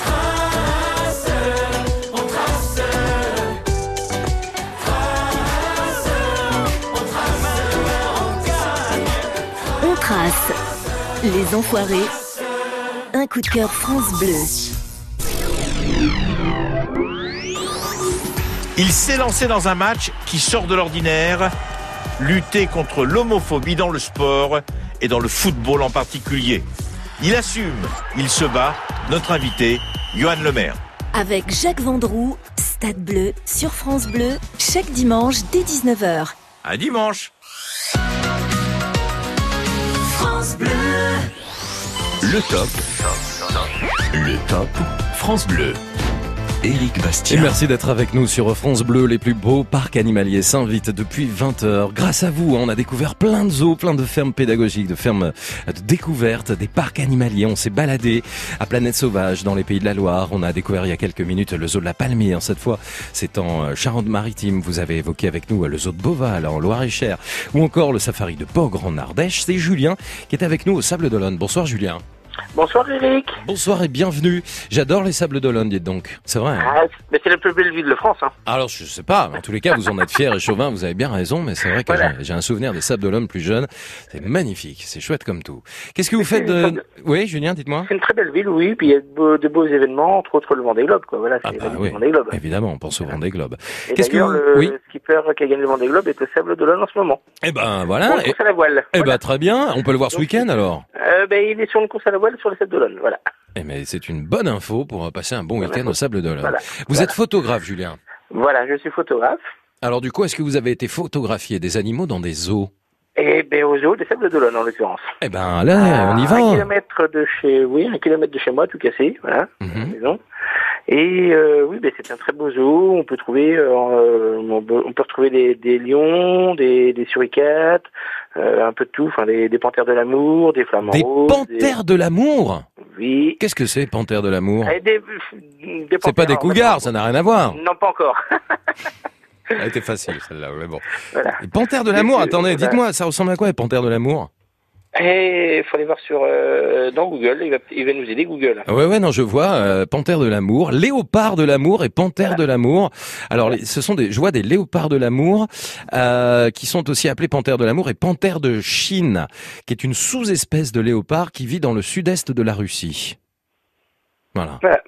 Trace. On trace. Trace. On trace. On gagne. On trace. Les enfoirés. Un coup de cœur France Bleu. Il s'est lancé dans un match qui sort de l'ordinaire, lutter contre l'homophobie dans le sport et dans le football en particulier. Il assume, il se bat. Notre invité, Johan Lemaire. Avec Jacques Vendroux, Stade Bleu sur France Bleu, chaque dimanche dès 19h. À dimanche. France Bleu. Le top. Le top. France Bleu. Éric Et Bastien. merci d'être avec nous sur France Bleu. Les plus beaux parcs animaliers s'invitent depuis 20h. Grâce à vous, on a découvert plein de zoos, plein de fermes pédagogiques, de fermes de découverte, des parcs animaliers. On s'est baladé à Planète Sauvage dans les pays de la Loire. On a découvert il y a quelques minutes le zoo de la Palmière. Cette fois, c'est en Charente-Maritime. Vous avez évoqué avec nous le zoo de Beauval en Loire-et-Cher ou encore le safari de Pogre en Ardèche. C'est Julien qui est avec nous au Sable d'Olonne. Bonsoir Julien. Bonsoir Eric. Bonsoir et bienvenue. J'adore les Sables d'Olonne, dites donc. C'est vrai. hein Ah, mais c'est la plus belle ville de France. Hein. Alors, je sais pas, mais en tous les cas, vous en êtes fiers et chauvin, vous avez bien raison, mais c'est vrai que Voilà. j'ai- un souvenir des Sables d'Olonne plus jeunes. C'est magnifique, c'est chouette comme tout. Qu'est-ce que vous faites de... Oui, Julien, dites-moi. C'est une très belle ville, oui. Puis il y a de beaux, de beaux événements, entre autres le Vendée Globe, quoi. Voilà, Ah oui, du Vendée Globe. évidemment, on pense au Vendée Globe. Qu'est-ce que vous... le Oui, skipper qui a gagné le Vendée Globe est au Sable d'Olonne en ce moment. eh ben voilà. Et, course à la voile. eh ben très bien, on peut le voir ce week-end alors? Euh, ben, il est sur une course à la voile sur le Sable d'Olonne, voilà. Eh mais c'est une bonne info pour passer un bon week-end au Sable d'Olonne. Voilà. Vous êtes photographe, Julien. Voilà, je suis photographe. Alors du coup, est-ce que vous avez été photographier des animaux dans des zoos Et ben, au zoo des Sables d'Olonne, en l'occurrence. Eh ben là, on y Un va. kilomètre de chez, oui, un kilomètre de chez moi, tout cassé, voilà, Mhm. la maison. Et euh, oui, ben c'est un très beau zoo. On peut trouver, euh, on peut retrouver des, des lions, des, des suricates, euh, un peu de tout, enfin des, des panthères de l'amour, des flamants Des roses, panthères de l'amour Oui. Qu'est-ce que c'est, panthères de l'amour des, des C'est pas des cougars, ça n'a rien à voir. Non, pas encore. Elle était facile celle-là, mais bon. Voilà. Les panthères de l'amour, attendez, dites-moi, ça ressemble à quoi les panthères de l'amour? Et il faut aller voir sur euh, dans Google. Il va, il va nous aider Google. Ah Ouais, ouais, non, je vois, euh, panthère de l'amour, léopard de l'amour et panthère de l'amour. Alors, les- ce sont des, je vois des léopards de l'amour euh, qui sont aussi appelés panthères de l'amour et panthère de Chine, qui est une sous-espèce de léopard qui vit dans le sud-est de la Russie. Voilà. Voilà.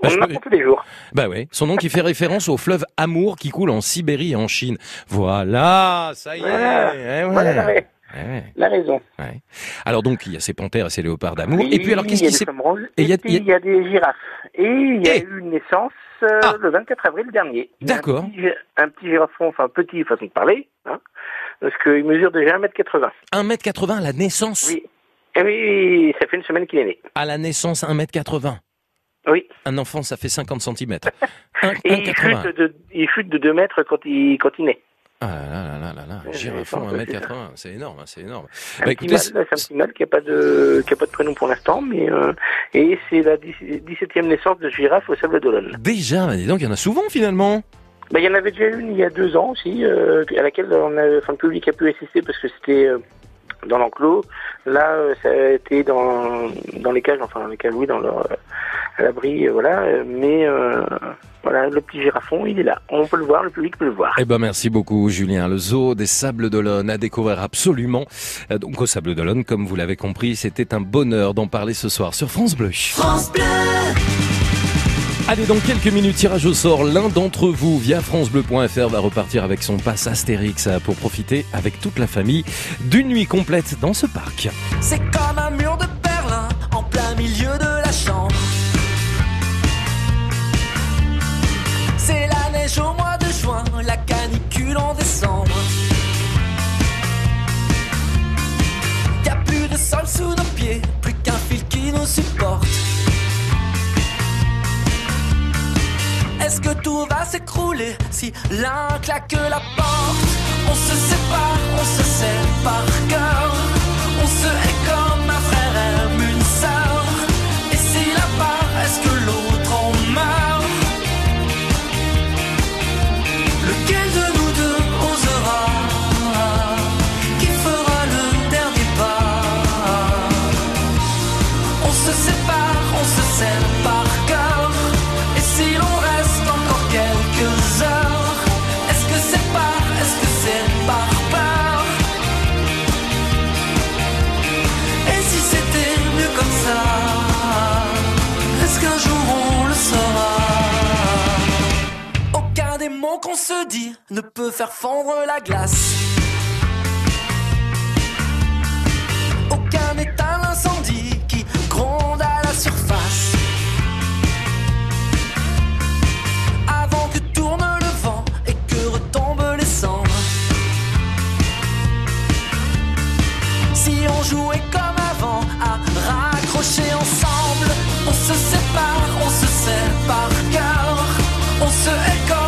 Bah, On je en peux- tous les jours. Bah ouais, son nom qui fait référence au fleuve Amour qui coule en Sibérie et en Chine. Voilà, ça y est. Voilà. eh ouais. Voilà Eh ouais. la raison. Ouais. Alors donc il y a ces panthères et ces léopards d'amour. Oui, et puis alors qu'est-ce qui s'est Et Et, il y a- y a- y a des girafes. Et il y a eu une naissance euh, le 24 avril dernier. D'accord. Un un petit girafon, enfin petit façon de parler, hein, parce qu'il mesure déjà 1m80. 1m80 à la naissance Oui. Et oui, ça fait une semaine qu'il est né. À la naissance 1m80 Oui. Un enfant ça fait 50 cm. Et il chute, de, il chute de 2 mètres quand il, quand il naît. Ah là là là là là, girafon ouais, 1m80, c'est énorme, hein, c'est énorme. Un Bah, écoutez, là, c'est un petit mâle qui n'a pas de qui a pas de prénom pour l'instant, mais euh, et c'est la 17e naissance de girafe au Sable d'Olonne. déjà, bah, dis donc il y en a souvent finalement. Bah, il y en avait déjà une il y a deux ans aussi, euh, à laquelle on a, enfin, le public a pu assister parce que c'était euh, dans l'enclos. Là, euh, ça a été dans, dans les cages, enfin dans les cages, oui, dans leur, euh, à l'abri, euh, voilà. Mais euh, voilà, le petit girafon, il est là. On peut le voir, le public peut le voir. Eh ben merci beaucoup Julien. Le zoo des Sables d'Olonne à découvrir absolument. Euh, Donc au Sables d'Olonne, comme vous l'avez compris, c'était un bonheur d'en parler ce soir sur France Bleu. France Bleu. Allez, dans quelques minutes, tirage au sort. L'un d'entre vous, via francebleu.fr, va repartir avec son pass Astérix pour profiter avec toute la famille d'une nuit complète dans ce parc. C'est comme un mur au mois de juin, la canicule en décembre. Y a plus de sol sous nos pieds, plus qu'un fil qui nous supporte. Est-ce que tout va s'écrouler si l'un claque la porte? On se sépare, on se sépare par cœur. Se dit ne peut faire fondre la glace. Aucun état l'incendie qui gronde à la surface. Avant que tourne le vent et que retombent les cendres. Si on jouait comme avant à raccrocher ensemble, on se sépare, on se par cœur. On se hait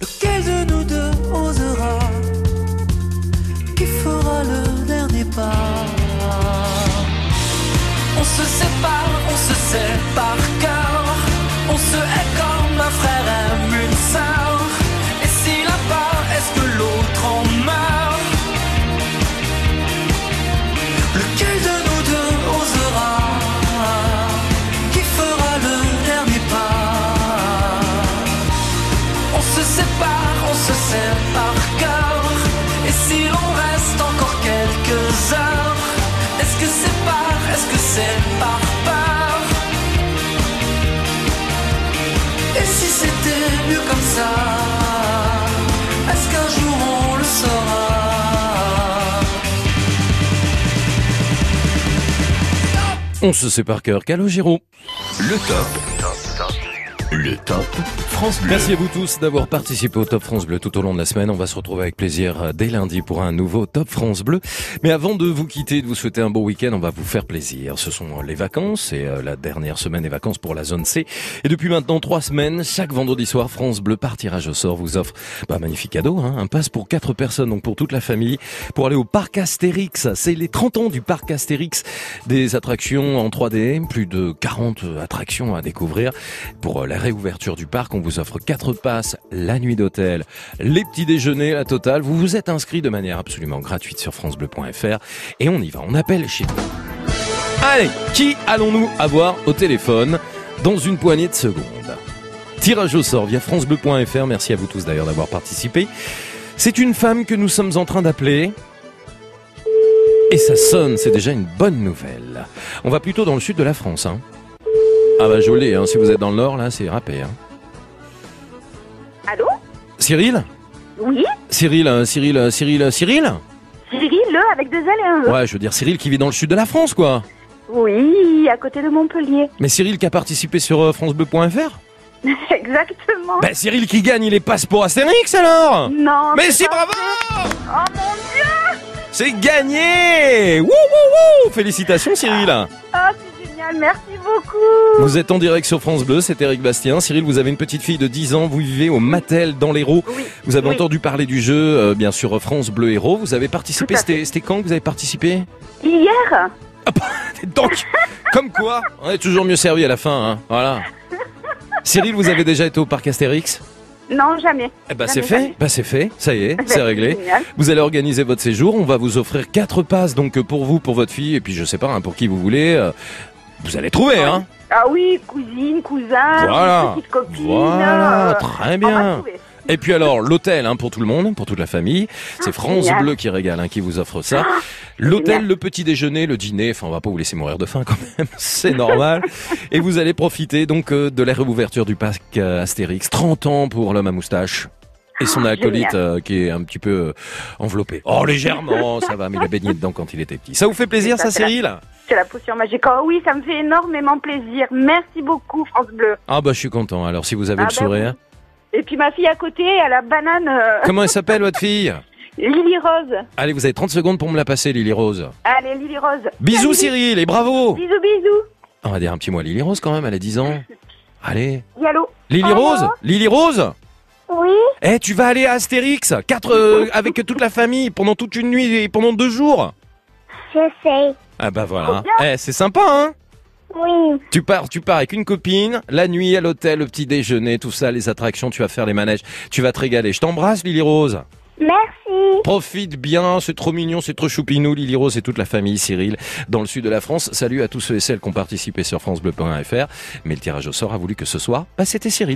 Lequel de nous deux osera Qui fera le dernier pas? On se sépare, on se par cœur. On se hait comme un frère aime une sœur on le saura? On se sait par cœur. Calogero. Le top. Le top Merci à vous tous d'avoir participé au Top France Bleu tout au long de la semaine. On va se retrouver avec plaisir euh, dès lundi pour un nouveau Top France Bleu. Mais avant de vous quitter, de vous souhaiter un beau week-end, on va vous faire plaisir. Ce sont les vacances et euh, la dernière semaine des vacances pour la zone C. Et depuis maintenant trois semaines, chaque vendredi soir, France Bleu par tirage au sort vous offre bah, un magnifique cadeau, hein, un passe pour quatre personnes, donc pour toute la famille, pour aller au parc Astérix. C'est les 30 ans du parc Astérix, des attractions en 3D, plus de 40 attractions à découvrir. Pour euh, la réouverture du parc, offre quatre passes, la nuit d'hôtel, les petits déjeuners, la totale. Vous vous êtes inscrit de manière absolument gratuite sur francebleu.fr et on y va, on appelle chez nous. Allez, qui allons-nous avoir au téléphone dans une poignée de secondes? Tirage au sort via francebleu.fr. Merci à vous tous d'ailleurs d'avoir participé. C'est une femme que nous sommes en train d'appeler. Et ça sonne, c'est déjà une bonne nouvelle. On va plutôt dans le sud de la France. Hein. Ah bah je l'ai, hein. si vous êtes dans le nord, là, c'est râpé. Hein. Allô Cyril Oui Cyril, euh, Cyril, euh, Cyril, euh, Cyril Cyril, le, avec deux L et un E. Ouais, je veux dire Cyril qui vit dans le sud de la France, quoi. Oui, à côté de Montpellier. Mais Cyril qui a participé sur euh, francebleu.fr Exactement. Bah Cyril qui gagne, il est passeports Astérix alors Non. Mais c'est si, bravo. Oh mon dieu C'est gagné Wouh, wouh, wouh Félicitations Cyril Ah, génial. merci beaucoup. Vous êtes en direct sur France Bleu, c'est Eric Bastien. Cyril, vous avez une petite fille de 10 ans, vous vivez au Mattel dans l'Hérault. Vous avez oui. entendu parler du jeu, euh, bien sûr, France Bleu Hérault. Vous avez participé, c'était quand que vous avez participé? Hier Donc, comme quoi, on est toujours mieux servi à la fin, hein. voilà. Cyril, vous avez déjà été au parc Astérix? Non, jamais. Eh ben Jamais, c'est fait, bah c'est fait, ça y est, Ben, c'est réglé. génial. Vous allez organiser votre séjour, on va vous offrir quatre passes donc euh, pour vous, pour votre fille et puis je sais pas hein, pour qui vous voulez. euh, vous allez trouver hein. Ah oui, cousine, cousin, Voilà. petite copine. Voilà, euh, très bien. Et puis alors l'hôtel hein, pour tout le monde, pour toute la famille, c'est France génial. Bleu qui régale, hein, qui vous offre ça. L'hôtel, le petit déjeuner, le dîner, enfin on va pas vous laisser mourir de faim quand même, c'est normal. Et vous allez profiter donc euh, de la réouverture du parc euh, Astérix, 30 ans pour l'homme à moustache. Et son Ah, acolyte euh, qui est un petit peu euh, enveloppé. Oh légèrement, ça va, mais il a baigné dedans quand il était petit. Ça vous fait plaisir ça Cyril? C'est la potion magique. Oh oui, ça me fait énormément plaisir. Merci beaucoup, France Bleu. Ah bah je suis content. Alors si vous avez Ah le bah sourire. Et puis ma fille à côté, elle a banane. euh, Comment elle s'appelle votre fille? Lily Rose. Allez, vous avez 30 secondes pour me la passer Lily Rose. Allez, Lily Rose. Bisous Salut. Cyril et bravo Bisous, bisous. On va dire un petit mot à Lily Rose quand même, elle a 10 ans. Allez. Yallo. Lily Rose? Lily Rose? Oui. Eh, tu vas aller à Astérix, quatre, euh, avec toute la famille, pendant toute une nuit et pendant deux jours Je sais. Ah bah voilà. Eh, c'est sympa, hein Oui. Tu pars, tu pars avec une copine, la nuit à l'hôtel, le petit déjeuner, tout ça, les attractions, tu vas faire les manèges, tu vas te régaler. Je t'embrasse, Lily Rose. Merci. Profite bien, c'est trop mignon, c'est trop choupinou, Lily Rose et toute la famille Cyril dans le sud de la France. Salut à tous ceux et celles qui ont participé sur francebleu.fr. Mais le tirage au sort a voulu que ce soir, bah c'était Cyril.